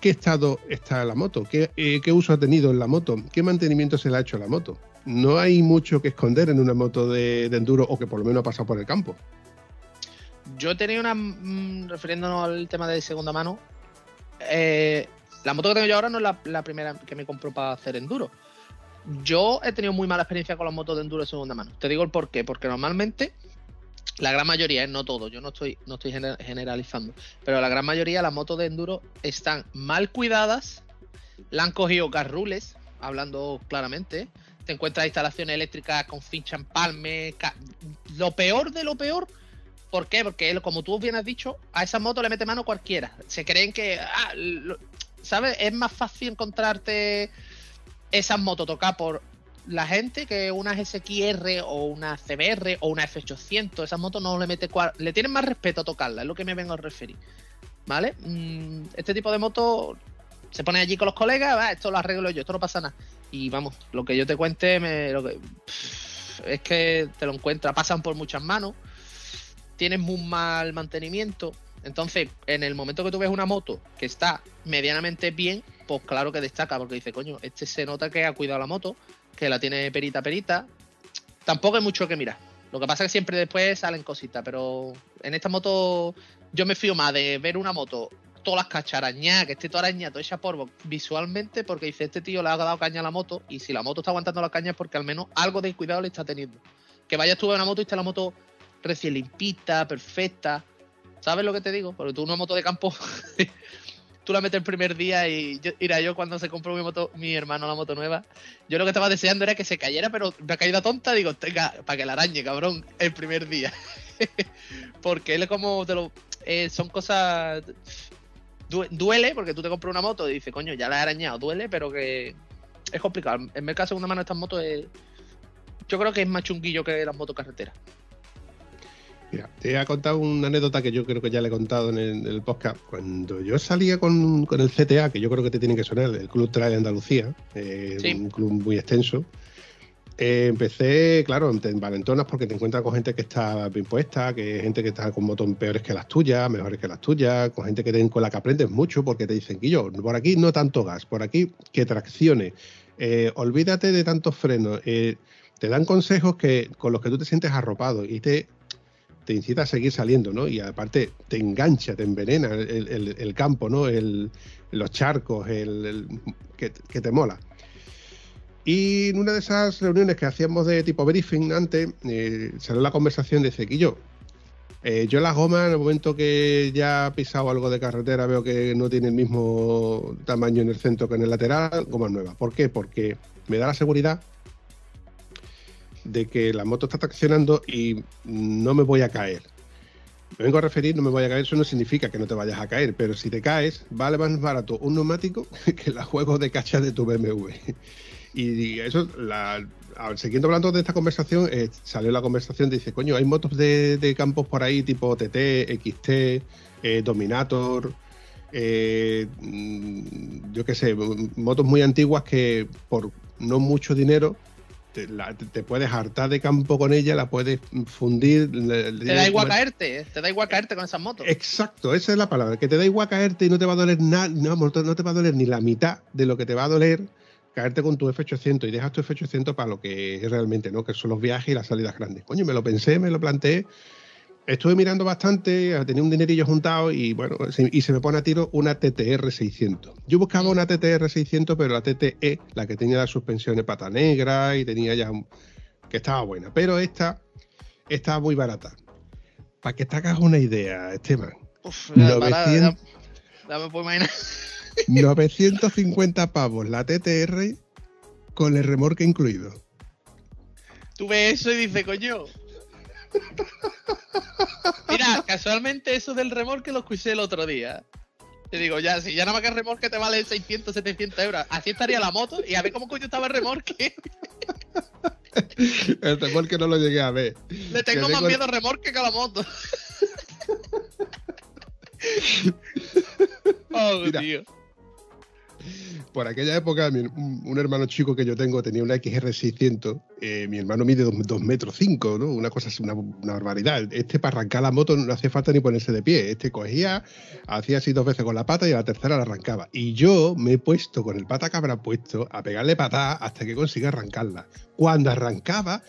[SPEAKER 1] qué estado está la moto, qué, eh, uso ha tenido en la moto, qué mantenimiento se le ha hecho a la moto. No hay mucho que esconder en una moto de, de enduro o que por lo menos ha pasado por el campo.
[SPEAKER 2] Yo tenido una. mm, refiriéndonos al tema de segunda mano. eh, la moto que tengo yo ahora no es la, primera que me compro para hacer enduro. Yo he tenido muy mala experiencia con las motos de enduro de segunda mano. Te digo el por qué. Porque normalmente, la gran mayoría, eh, no todo, yo no estoy, no estoy gener- generalizando, pero la gran mayoría, las motos de enduro están mal cuidadas, la han cogido garrules, hablando claramente. Te encuentras instalaciones eléctricas con fincha empalme. Lo peor de lo peor ¿Por qué? Porque como tú bien has dicho, a esa moto le mete mano cualquiera. Se creen que, ah, ¿sabes? Es más fácil encontrarte esas motos tocadas por la gente que una GSX-R o una CBR o una F800. Esas motos no le mete cua- le tienen más respeto a tocarla, es lo que me vengo a referir. ¿Vale? Mm, este tipo de moto se pone allí con los colegas, va, esto lo arreglo yo, esto no pasa nada. Y vamos, lo que yo te cuente, me, lo que, es que te lo encuentras, pasan por muchas manos tienes muy mal mantenimiento. Entonces, en el momento que tú ves una moto que está medianamente bien, pues claro que destaca, porque dice, coño, este se nota que ha cuidado la moto, que la tiene perita perita. Tampoco hay mucho que mirar. Lo que pasa es que siempre después salen cositas, pero en esta moto yo me fío más de ver una moto, todas las cacharañas, que esté toda arañada, toda hecha polvo visualmente, porque dice, este tío le ha dado caña a la moto, y si la moto está aguantando la caña es porque al menos algo de cuidado le está teniendo. Que vayas tú a una moto y esté la moto recién limpita, perfecta. ¿Sabes lo que te digo? Porque tú una moto de campo, tú la metes el primer día y yo, yo cuando se compró mi moto, mi hermano la moto nueva, yo lo que estaba deseando era que se cayera, pero una caída tonta, digo, tenga, para que la arañe, cabrón, el primer día. porque él es como te lo, eh, son cosas du- duele porque tú te compras una moto y dices, coño, ya la he arañado, duele, pero que es complicado. En mercado de segunda mano estas motos yo creo que es más chunguillo que las motos carreteras.
[SPEAKER 1] Mira, te he contado una anécdota que yo creo que ya le he contado en el, en el podcast. Cuando yo salía con, con el CTA, que yo creo que te tiene que sonar, el Club Trail Andalucía, eh,
[SPEAKER 2] Sí.
[SPEAKER 1] un club muy extenso, eh, empecé, claro, en, en valentonas porque te encuentras con gente que está bien puesta, que gente que está con motos peores que las tuyas, mejores que las tuyas, con gente que te- con la que aprendes mucho porque te dicen que yo, por aquí no tanto gas, por aquí que traccione, eh, olvídate de tantos frenos, te dan consejos que con los que tú te sientes arropado y te, te incita a seguir saliendo, ¿no? Y aparte te engancha, te envenena el, campo, ¿no? El, los charcos, el, que te mola. Y en una de esas reuniones que hacíamos de tipo briefing antes, eh, salió la conversación de Cequillo. Eh, yo las gomas, en el momento que ya he pisado algo de carretera, veo que no tiene el mismo tamaño en el centro que en el lateral, gomas nuevas. ¿Por qué? Porque me da la seguridad de que la moto está traccionando y no me voy a caer. Me vengo a referir, no me voy a caer, eso no significa que no te vayas a caer, pero si te caes, vale más barato un neumático que el juego de cacha de tu BMW. Y eso, la, siguiendo hablando de esta conversación, eh, salió la conversación, dice, coño, hay motos de, campos por ahí tipo TT, XT, eh, Dominator, eh, mm, yo qué sé, motos muy antiguas que por no mucho dinero te, la- te- puedes hartar de campo con ella, la puedes fundir. le- le-
[SPEAKER 2] Te da igual caerte, ¿eh? te da igual caerte con esas motos.
[SPEAKER 1] Exacto, esa es la palabra, que te da igual caerte y no te va a doler nada, no, no te va a doler ni la mitad de lo que te va a doler caerte con tu F800 y dejas tu F800 para lo que es realmente, ¿no? Que son los viajes y las salidas grandes. Coño, me lo pensé, me lo planteé. Estuve mirando bastante, tenía un dinerillo juntado y bueno, se- y se me pone a tiro una TTR 600. Yo buscaba una TTR 600, pero la TTE, la que tenía las suspensiones pata negra y tenía ya un- que estaba buena, pero esta estaba muy barata. Para que te hagas una idea, Esteban,
[SPEAKER 2] Uf, ya,
[SPEAKER 1] 900.
[SPEAKER 2] para- ya- ya me puedo imaginar.
[SPEAKER 1] 950 pavos la TTR con el remolque incluido.
[SPEAKER 2] Tú ves eso y dices, coño. Mira, casualmente eso del remolque lo escuché el otro día. Te digo, ya, si ya nada más que el remolque te vale 600, 700 euros. Así estaría la moto y a ver cómo coño estaba el remolque.
[SPEAKER 1] El remolque no lo llegué a ver.
[SPEAKER 2] Le tengo
[SPEAKER 1] Que
[SPEAKER 2] más
[SPEAKER 1] tengo-
[SPEAKER 2] miedo al remolque que a la moto. oh,
[SPEAKER 1] Mira.
[SPEAKER 2] tío.
[SPEAKER 1] Por aquella época, un, hermano chico que yo tengo tenía una XR600. eh, mi hermano mide 2 metros 5, ¿no? Una cosa una, una barbaridad. Este para arrancar la moto no hacía falta ni ponerse de pie. Este cogía, hacía así dos veces con la pata y a la tercera la arrancaba. Y yo me he puesto con el pata cabra puesto a pegarle patadas hasta que consiga arrancarla. Cuando arrancaba,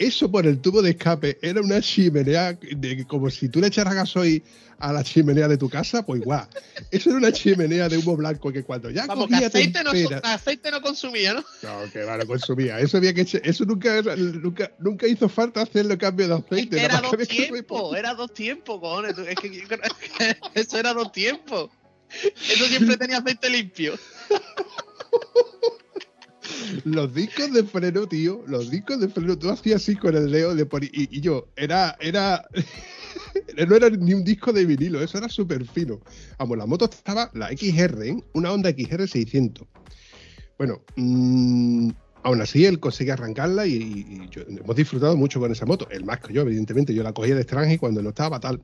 [SPEAKER 1] eso por el tubo de escape era una chimenea, de, como si tú le echaras gasoil a la chimenea de tu casa, pues igual. Eso era una chimenea de humo blanco que cuando ya
[SPEAKER 2] Vamos, que aceite no, aceite no consumía, ¿no?
[SPEAKER 1] no, que vale, consumía. Eso había que eso nunca, nunca, nunca hizo falta hacerle cambio de
[SPEAKER 2] Es
[SPEAKER 1] aceite.
[SPEAKER 2] que era dos tiempos, era dos tiempos, cojones. Es que eso era dos tiempos. Eso siempre tenía aceite limpio.
[SPEAKER 1] Los discos de freno, tío, los discos de freno, tú hacías así con el dedo de y, y yo, era, era, no era ni un disco de vinilo, eso era súper fino. Vamos, la moto estaba, la XR, ¿eh? una Honda XR 600. Bueno, mm, aún así él consigue arrancarla y, yo- hemos disfrutado mucho con esa moto. El más que yo, evidentemente, yo la cogía de extranjero cuando no estaba tal.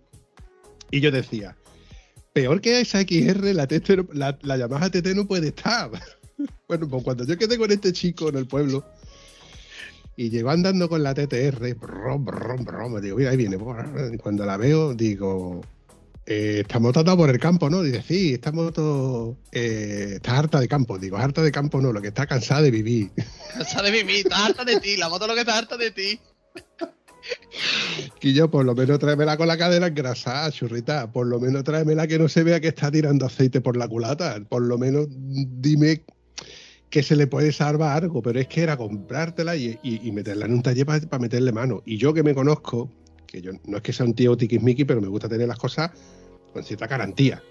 [SPEAKER 1] Y yo decía, peor que esa XR, la, TT la, la Yamaha TT no puede estar. Bueno, pues cuando yo quedé con este chico en el pueblo y llegó andando con la TTR, brom, brom, brom, digo, mira, ahí viene. Cuando la veo, digo, eh, esta moto anda por el campo, ¿no? Dice, sí, esta moto eh, está harta de campo. Digo, harta de campo no, lo que está cansada de vivir.
[SPEAKER 2] Cansada de vivir, está harta de ti. La moto lo que está harta de ti.
[SPEAKER 1] Y yo, por lo menos tráemela con la cadera engrasada, churrita. Por lo menos tráemela que no se vea que está tirando aceite por la culata. Por lo menos dime que se le puede salvar algo. Pero es que era comprártela y, y- y meterla en un taller para meterle mano. Y yo que me conozco, que yo no es que sea un tío tiquismiqui, pero me gusta tener las cosas con cierta garantía.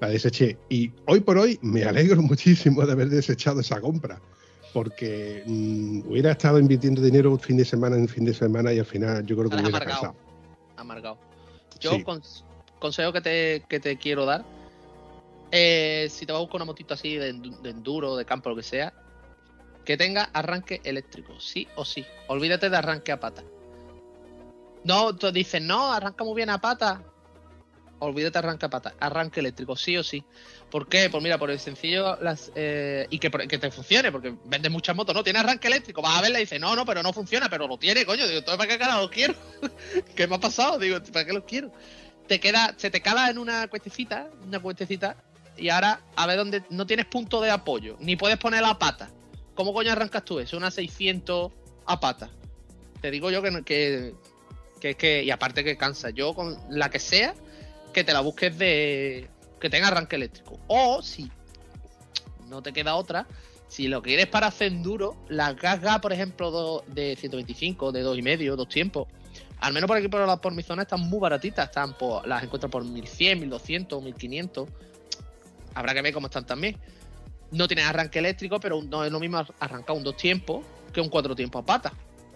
[SPEAKER 1] La deseché. Y hoy por hoy me alegro muchísimo de haber desechado esa compra. Porque mm, hubiera estado invirtiendo dinero fin de semana en fin de semana y al final yo creo que hubiera
[SPEAKER 2] amargado.
[SPEAKER 1] cansado.
[SPEAKER 2] Amargado. Yo,
[SPEAKER 1] Sí.
[SPEAKER 2] consejo que te, que te quiero dar. Eh, si te vas a buscar una motito así de, endu- de enduro, de campo, lo que sea, que tenga arranque eléctrico, sí o sí. Olvídate de arranque a pata. No, tú dices, no, arranca muy bien a pata. Olvídate de arranque a pata. Arranque eléctrico, sí o sí. ¿Por qué? Pues mira, por el sencillo las, eh, y que, te funcione, porque vendes muchas motos, ¿no? Tiene arranque eléctrico, vas a verla y dices, no, no, pero no funciona, pero lo tiene, coño. Digo, ¿para qué cara lo quiero? ¿Qué me ha pasado? Digo, ¿para qué lo quiero? Te queda, se te cala en una cuestecita, una cuestecita, y ahora a ver dónde no tienes punto de apoyo, ni puedes poner la pata. ¿Cómo coño arrancas tú eso? Una 600 a pata. Te digo yo que, que, que y aparte que cansa. Yo con la que sea, que te la busques de, que tenga arranque eléctrico. O si no te queda otra, si lo quieres para hacer enduro, las gasgas, por ejemplo, do- de 125, de 2,5, dos tiempos, al menos por aquí por, la- por mi zona están muy baratitas, están por, las encuentro por 1100, 1200, 1500. Habrá que ver cómo están también. No tienes arranque eléctrico, pero no es lo mismo arrancar un dos tiempos que un cuatro tiempos a pata.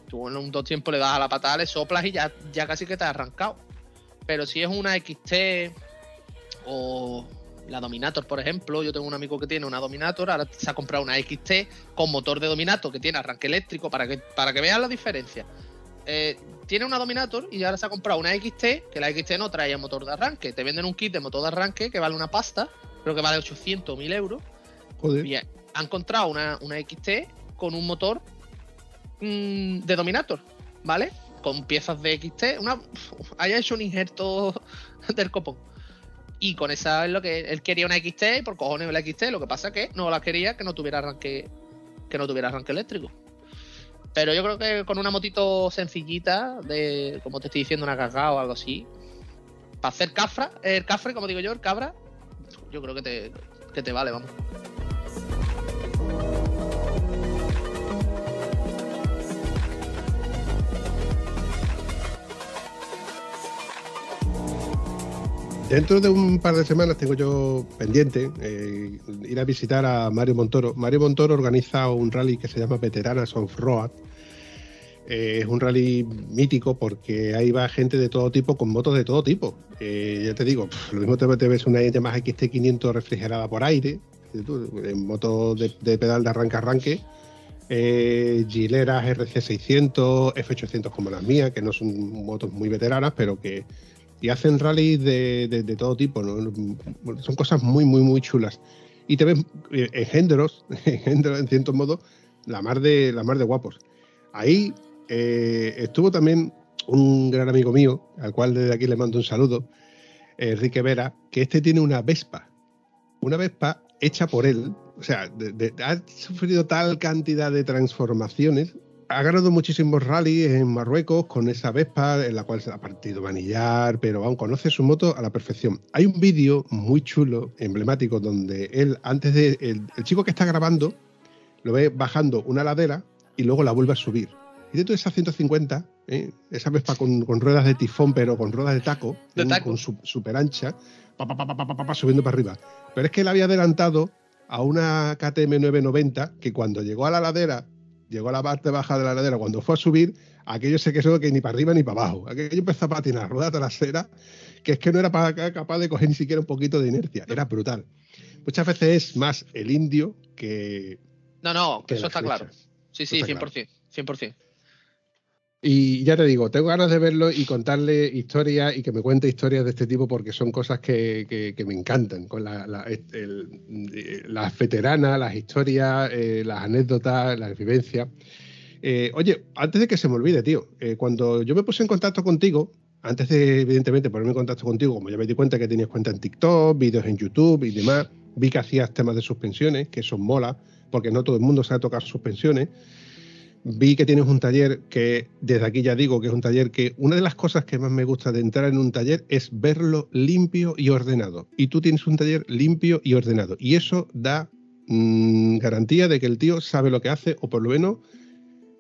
[SPEAKER 2] Tú en un dos tiempos le das a la patada, le soplas y ya, ya casi que te has arrancado. Pero si es una XT o la Dominator, por ejemplo, yo tengo un amigo que tiene una Dominator, ahora se ha comprado una XT con motor de Dominator que tiene arranque eléctrico para que, para que vean la diferencia. Eh, tiene una Dominator y ahora se ha comprado una XT, que la XT no trae motor de arranque. Te venden un kit de motor de arranque que vale una pasta, creo que vale 800 o 1000 euros.
[SPEAKER 1] Joder.
[SPEAKER 2] Y ha encontrado una, una XT con un motor mm, de Dominator, ¿vale? Con piezas de XT. Una, haya hecho un injerto del copón. Y con esa es lo que él quería una XT y por cojones la XT. Lo que pasa que no la quería que no tuviera arranque, que no tuviera arranque eléctrico. Pero yo creo que con una motito sencillita, de como te estoy diciendo, una cagada o algo así, para hacer cafra, el cafre, como digo yo, el cabra, yo creo que te, que te vale, vamos.
[SPEAKER 1] Dentro de un par de semanas tengo yo pendiente eh, ir a visitar a Mario Montoro. Mario Montoro organiza un rally que se llama Veteranas of Road. Eh, es un rally mítico porque ahí va gente de todo tipo con motos de todo tipo. Eh, ya te digo, lo mismo te, ves una Yamaha XT500 refrigerada por aire, en moto de, pedal de arranque-arranque, eh, Gileras RC600, F800 como las mías, que no son motos muy veteranas, pero que y hacen rallies de, de- todo tipo, ¿no? Son cosas muy, muy, muy chulas. Y te ves engendros, engendros en cierto modo, la mar de, la mar de guapos. Ahí eh, estuvo también un gran amigo mío, al cual desde aquí le mando un saludo, Enrique Vera, que este tiene una Vespa. Una Vespa hecha por él. O sea, ha sufrido tal cantidad de transformaciones. Ha ganado muchísimos rallies en Marruecos con esa Vespa, en la cual se ha partido manillar, pero aún conoce su moto a la perfección. Hay un vídeo muy chulo, emblemático, donde él, antes de. El chico que está grabando, lo ve bajando una ladera y luego la vuelve a subir. Dentro de esa 150, ¿eh? esa Vespa con, con ruedas de tifón, pero con ruedas de taco,
[SPEAKER 2] De taco.
[SPEAKER 1] con su, super ancha, pa, subiendo para arriba. Pero es que él había adelantado a una KTM 990 que cuando llegó a la ladera, llegó a la parte baja de la ladera, cuando fue a subir, aquello se quedó que ni para arriba ni para abajo. Aquello empezó a patinar, rueda trasera, que es que no era pa- capaz de coger ni siquiera un poquito de inercia. Era brutal. Muchas veces es más el indio que,
[SPEAKER 2] No, no,
[SPEAKER 1] que
[SPEAKER 2] eso está
[SPEAKER 1] flecha.
[SPEAKER 2] claro. Sí, sí,
[SPEAKER 1] está
[SPEAKER 2] 100%. 100%.
[SPEAKER 1] Y ya te digo, tengo ganas de verlo y contarle historias y que me cuente historias de este tipo porque son cosas que, que- me encantan. Con la- las veteranas, las historias, eh, las anécdotas, las vivencias. Eh, oye, antes de que se me olvide, tío, eh, cuando yo me puse en contacto contigo, antes de evidentemente ponerme en contacto contigo, como ya me di cuenta que tenías cuenta en TikTok, vídeos en YouTube y demás, vi que hacías temas de suspensiones, que eso mola, porque no todo el mundo sabe tocar suspensiones. Vi que tienes un taller que, desde aquí ya digo que es un taller que una de las cosas que más me gusta de entrar en un taller es verlo limpio y ordenado. Y tú tienes un taller limpio y ordenado. Y eso da mm, garantía de que el tío sabe lo que hace o por lo menos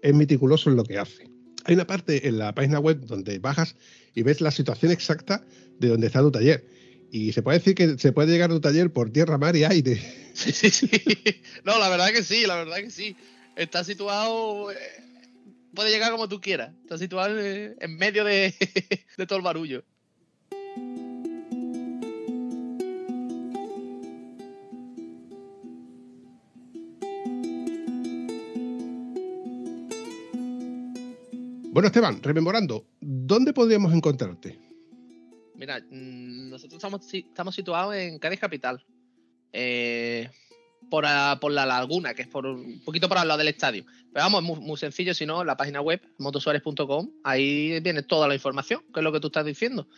[SPEAKER 1] es meticuloso en lo que hace. Hay una parte en la página web donde bajas y ves la situación exacta de donde está tu taller. Y se puede decir que se puede llegar a tu taller por tierra, mar y aire.
[SPEAKER 2] Sí, sí, sí. No, la verdad que sí, la verdad que sí. Está situado. eh, puede llegar como tú quieras. Está situado en medio de, de todo el barullo.
[SPEAKER 1] Bueno, Esteban, rememorando, ¿dónde podríamos encontrarte?
[SPEAKER 2] Mira, mm, nosotros estamos, estamos situados en Cádiz Capital. Eh, por, a- por la laguna, que es por un poquito por al lado del estadio. Pero vamos, es muy, sencillo, si no, la página web, motosuárez.com, ahí viene toda la información, que es lo que tú estás diciendo.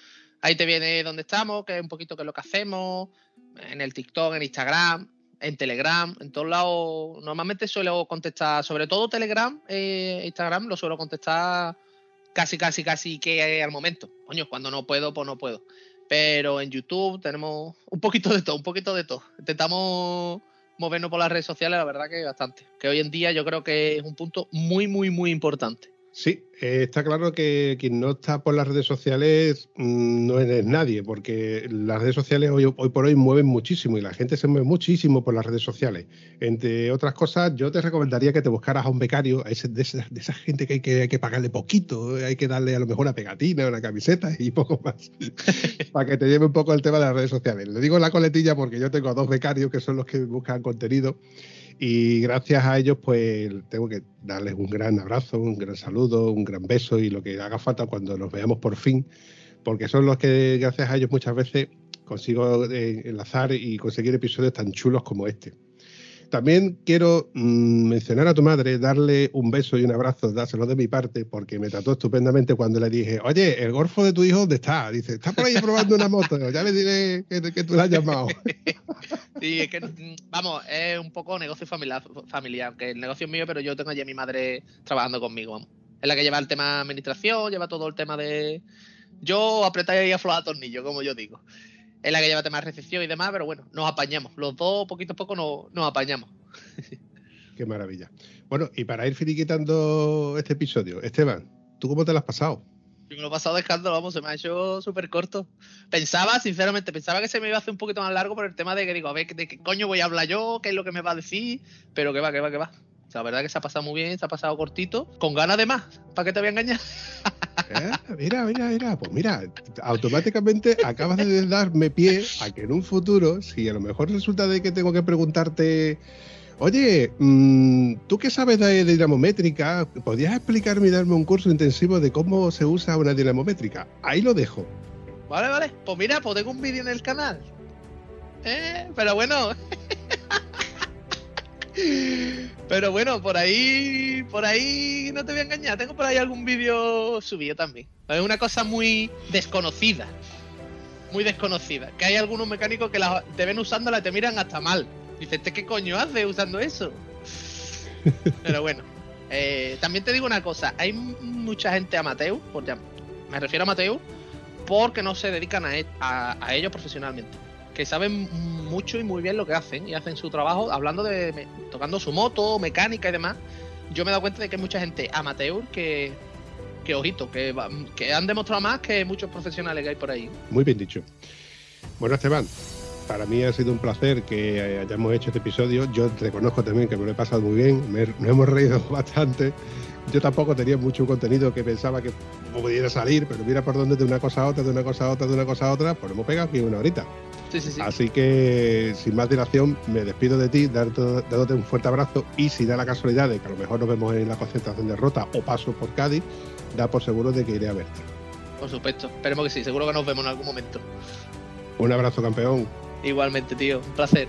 [SPEAKER 2] Ahí te viene dónde estamos, que es un poquito qué es lo que hacemos, en el TikTok, en Instagram, en Telegram, en todos lados. Normalmente suelo contestar, sobre todo Telegram, eh, Instagram, lo suelo contestar casi, casi, casi que al momento. Coño, cuando no puedo, pues no puedo. Pero en YouTube tenemos un poquito de todo, un poquito de todo. Intentamos movernos por las redes sociales, la verdad que bastante. Que hoy en día yo creo que es un punto muy, muy, muy importante.
[SPEAKER 1] Sí, eh, está claro que quien no está por las redes sociales mm, no eres nadie, porque las redes sociales hoy, hoy por hoy mueven muchísimo y la gente se mueve muchísimo por las redes sociales. Entre otras cosas, yo te recomendaría que te buscaras a un becario, a ese- de, esa, de esa gente que hay, que hay que pagarle poquito, hay que darle a lo mejor una pegatina, una camiseta y poco más, para que te lleve un poco el tema de las redes sociales. Le digo la coletilla porque yo tengo a dos becarios que son los que buscan contenido y gracias a ellos, pues tengo que darles un gran abrazo, un gran saludo, un gran beso y lo que haga falta cuando nos veamos por fin, porque son los que, gracias a ellos, muchas veces consigo eh, enlazar y conseguir episodios tan chulos como este. También quiero mm, mencionar a tu madre, darle un beso y un abrazo, dárselo de mi parte, porque me trató estupendamente cuando le dije, oye, el golfo de tu hijo, ¿dónde está? Dice, está por ahí probando una moto, ya le diré que, que tú la has llamado.
[SPEAKER 2] Sí, es que, mm, vamos, es un poco negocio familiar, familiar, aunque el negocio es mío, pero yo tengo allí a mi madre trabajando conmigo. Es la que lleva el tema administración, lleva todo el tema de... Yo apretar y aflojar tornillos, como yo digo. Es la que lleva temas de recepción y demás, pero bueno, nos apañamos. Los dos, poquito a poco, nos, nos apañamos.
[SPEAKER 1] Qué maravilla. Bueno, y para ir finiquitando este episodio, Esteban, ¿tú cómo te lo has pasado?
[SPEAKER 2] Yo me lo he pasado de escándalo, vamos, se me ha hecho súper corto. Pensaba, sinceramente, pensaba que se me iba a hacer un poquito más largo por el tema de que digo, a ver, ¿de qué coño voy a hablar yo? ¿Qué es lo que me va a decir? Pero que va, que va, que va. O sea, la verdad que se ha pasado muy bien, se ha pasado cortito, con ganas de más. ¿Para qué te voy a engañar?
[SPEAKER 1] Eh, Mira, mira, mira, pues mira, automáticamente acabas de darme pie a que en un futuro, si a lo mejor resulta de que tengo que preguntarte, oye, mm, ¿tú qué sabes de dinamométrica? ¿Podrías explicarme y darme un curso intensivo de cómo se usa una dinamométrica? Ahí lo dejo.
[SPEAKER 2] Vale, vale. Pues mira, pues tengo un vídeo en el canal. Eh, pero bueno. Pero bueno, por ahí, por ahí no te voy a engañar. Tengo por ahí algún vídeo subido también. Es una cosa muy desconocida. Muy desconocida. Que hay algunos mecánicos que la, te ven usándola y te miran hasta mal. Dices, ¿este qué coño hace usando eso? Pero bueno. Eh, también te digo una cosa. Hay mucha gente amateur, por llam- me refiero a amateur, porque no se dedican a, e- a- a ello profesionalmente. Que saben mucho y muy bien lo que hacen y hacen su trabajo hablando de me- tocando su moto, mecánica y demás. Yo me he dado cuenta de que hay mucha gente amateur que, que ojito, que, que han demostrado más que muchos profesionales que hay por ahí.
[SPEAKER 1] Muy bien dicho. Bueno, Esteban, para mí ha sido un placer que hayamos hecho este episodio. Yo reconozco también que me lo he pasado muy bien, me- nos hemos reído bastante. Yo tampoco tenía mucho contenido que pensaba que pudiera salir, pero mira por dónde de una cosa a otra, de una cosa a otra, de una cosa a otra, pues hemos pegado aquí una horita.
[SPEAKER 2] Sí, sí, sí.
[SPEAKER 1] Así que, sin más dilación, me despido de ti, dándote un fuerte abrazo y si da la casualidad de que a lo mejor nos vemos en la concentración de Rota o paso por Cádiz, da por seguro de que iré a verte.
[SPEAKER 2] Por supuesto. Esperemos que sí. Seguro que nos vemos en algún momento.
[SPEAKER 1] Un abrazo, campeón.
[SPEAKER 2] Igualmente, tío. Un placer.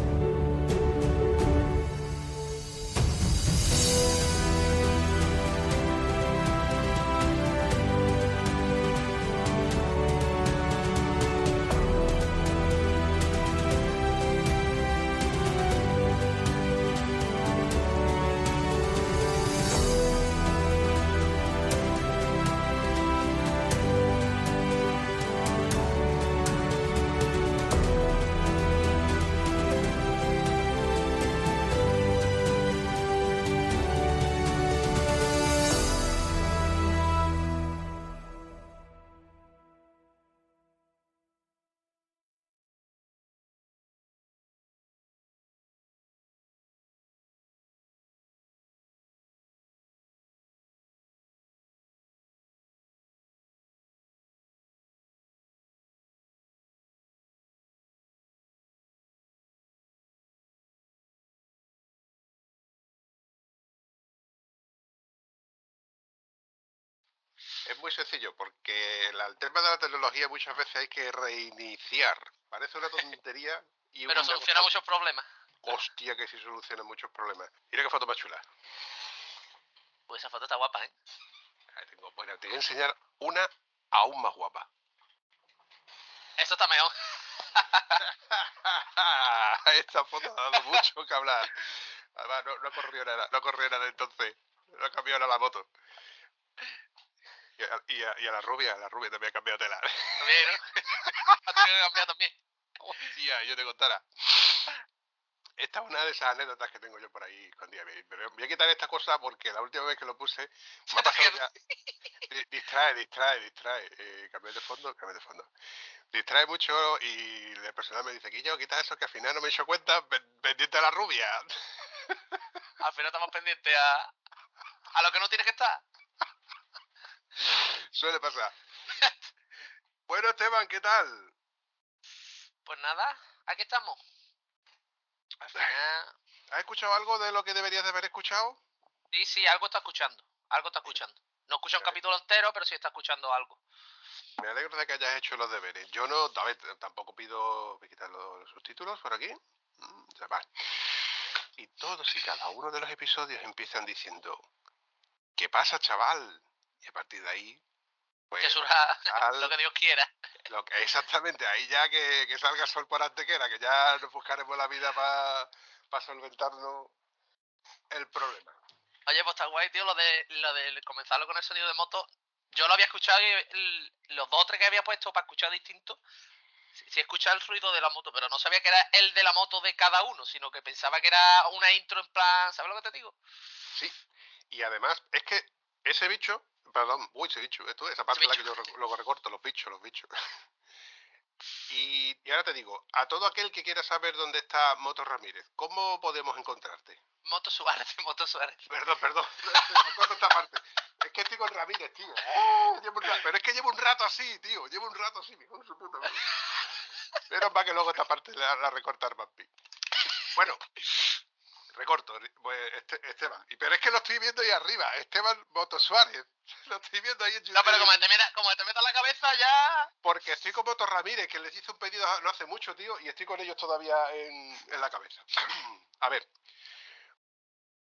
[SPEAKER 1] Muy sencillo, porque el tema de la tecnología muchas veces hay que reiniciar. Parece una tontería y
[SPEAKER 2] Pero soluciona
[SPEAKER 1] cosa-
[SPEAKER 2] muchos problemas.
[SPEAKER 1] Hostia, que sí soluciona muchos problemas. Mira qué foto más chula.
[SPEAKER 2] Pues esa foto está guapa, ¿eh?
[SPEAKER 1] Ahí tengo. Bueno, te voy a enseñar una aún más guapa.
[SPEAKER 2] Eso está mejor.
[SPEAKER 1] Esta foto ha dado mucho que hablar. Además, no, no ha corrido nada, no ha corrido nada entonces. No ha cambiado nada la moto. Y a, y a- y a la rubia, la rubia también ha cambiado tela.
[SPEAKER 2] También, ¿no? Ha tenido que cambiar también.
[SPEAKER 1] Hostia, yo te contara. Esta es una de esas anécdotas que tengo yo por ahí escondidas. Pero voy a quitar esta cosa porque la última vez que lo puse me ha pasado ya. Di- Distrae, distrae, distrae. Eh, cambié de fondo, cambié de fondo. Distrae mucho y el personal me dice, Guillo, quita eso que al final no me he hecho cuenta pen- pendiente a la rubia.
[SPEAKER 2] Al final estamos pendientes a, a lo que no tiene que estar.
[SPEAKER 1] Suele pasar. bueno, Esteban, ¿qué tal?
[SPEAKER 2] Pues nada, aquí estamos. Al final,
[SPEAKER 1] ¿Has escuchado algo de lo que deberías de haber escuchado?
[SPEAKER 2] sí, sí, algo está escuchando. Algo está escuchando. No escucha un capítulo entero, pero sí está escuchando algo.
[SPEAKER 1] Me alegro de que hayas hecho los deberes. Yo no, a ver, tampoco pido quitar los, los subtítulos por aquí. Mm. Y todos y cada uno de los episodios empiezan diciendo, ¿qué pasa, chaval? Y a partir de ahí, pues,
[SPEAKER 2] Que surja
[SPEAKER 1] al-
[SPEAKER 2] lo que Dios quiera.
[SPEAKER 1] lo que, exactamente, ahí ya que, que salga sol por antequera, que ya nos buscaremos la vida para solventarnos el problema.
[SPEAKER 2] Oye, pues está guay, tío, lo de, lo de comenzarlo con el sonido de moto. Yo lo había escuchado y el- los dos o tres que había puesto para escuchar distinto. Sí, sí escuchaba el ruido de la moto, pero no sabía que era el de la moto de cada uno, sino que pensaba que era una intro en plan, ¿sabes lo que te digo?
[SPEAKER 1] Sí, y además es que ese bicho, perdón, uy, ese bicho, esto, esa parte es la que yo luego recorto, los bichos, los bichos. Y, y ahora te digo, a todo aquel que quiera saber dónde está Moto Ramírez, ¿cómo podemos encontrarte?
[SPEAKER 2] Moto Suárez, Moto Suárez.
[SPEAKER 1] Perdón, perdón, me esta parte. Es que estoy con Ramírez, tío. Rato- pero es que llevo un rato así, tío, llevo un rato así, en su puta madre. Pero para que luego esta parte la, la recortar Bampi. Bueno, recorto, pues, este- Esteban. Y, pero es que lo estoy viendo ahí arriba, Esteban Moto Suárez. Lo estoy viendo ahí en YouTube.
[SPEAKER 2] No, pero como te meta, como te meta la cabeza ya...
[SPEAKER 1] Porque estoy con Moto Ramírez, que les hice un pedido no hace mucho, tío, y estoy con ellos todavía en, en la cabeza. A ver,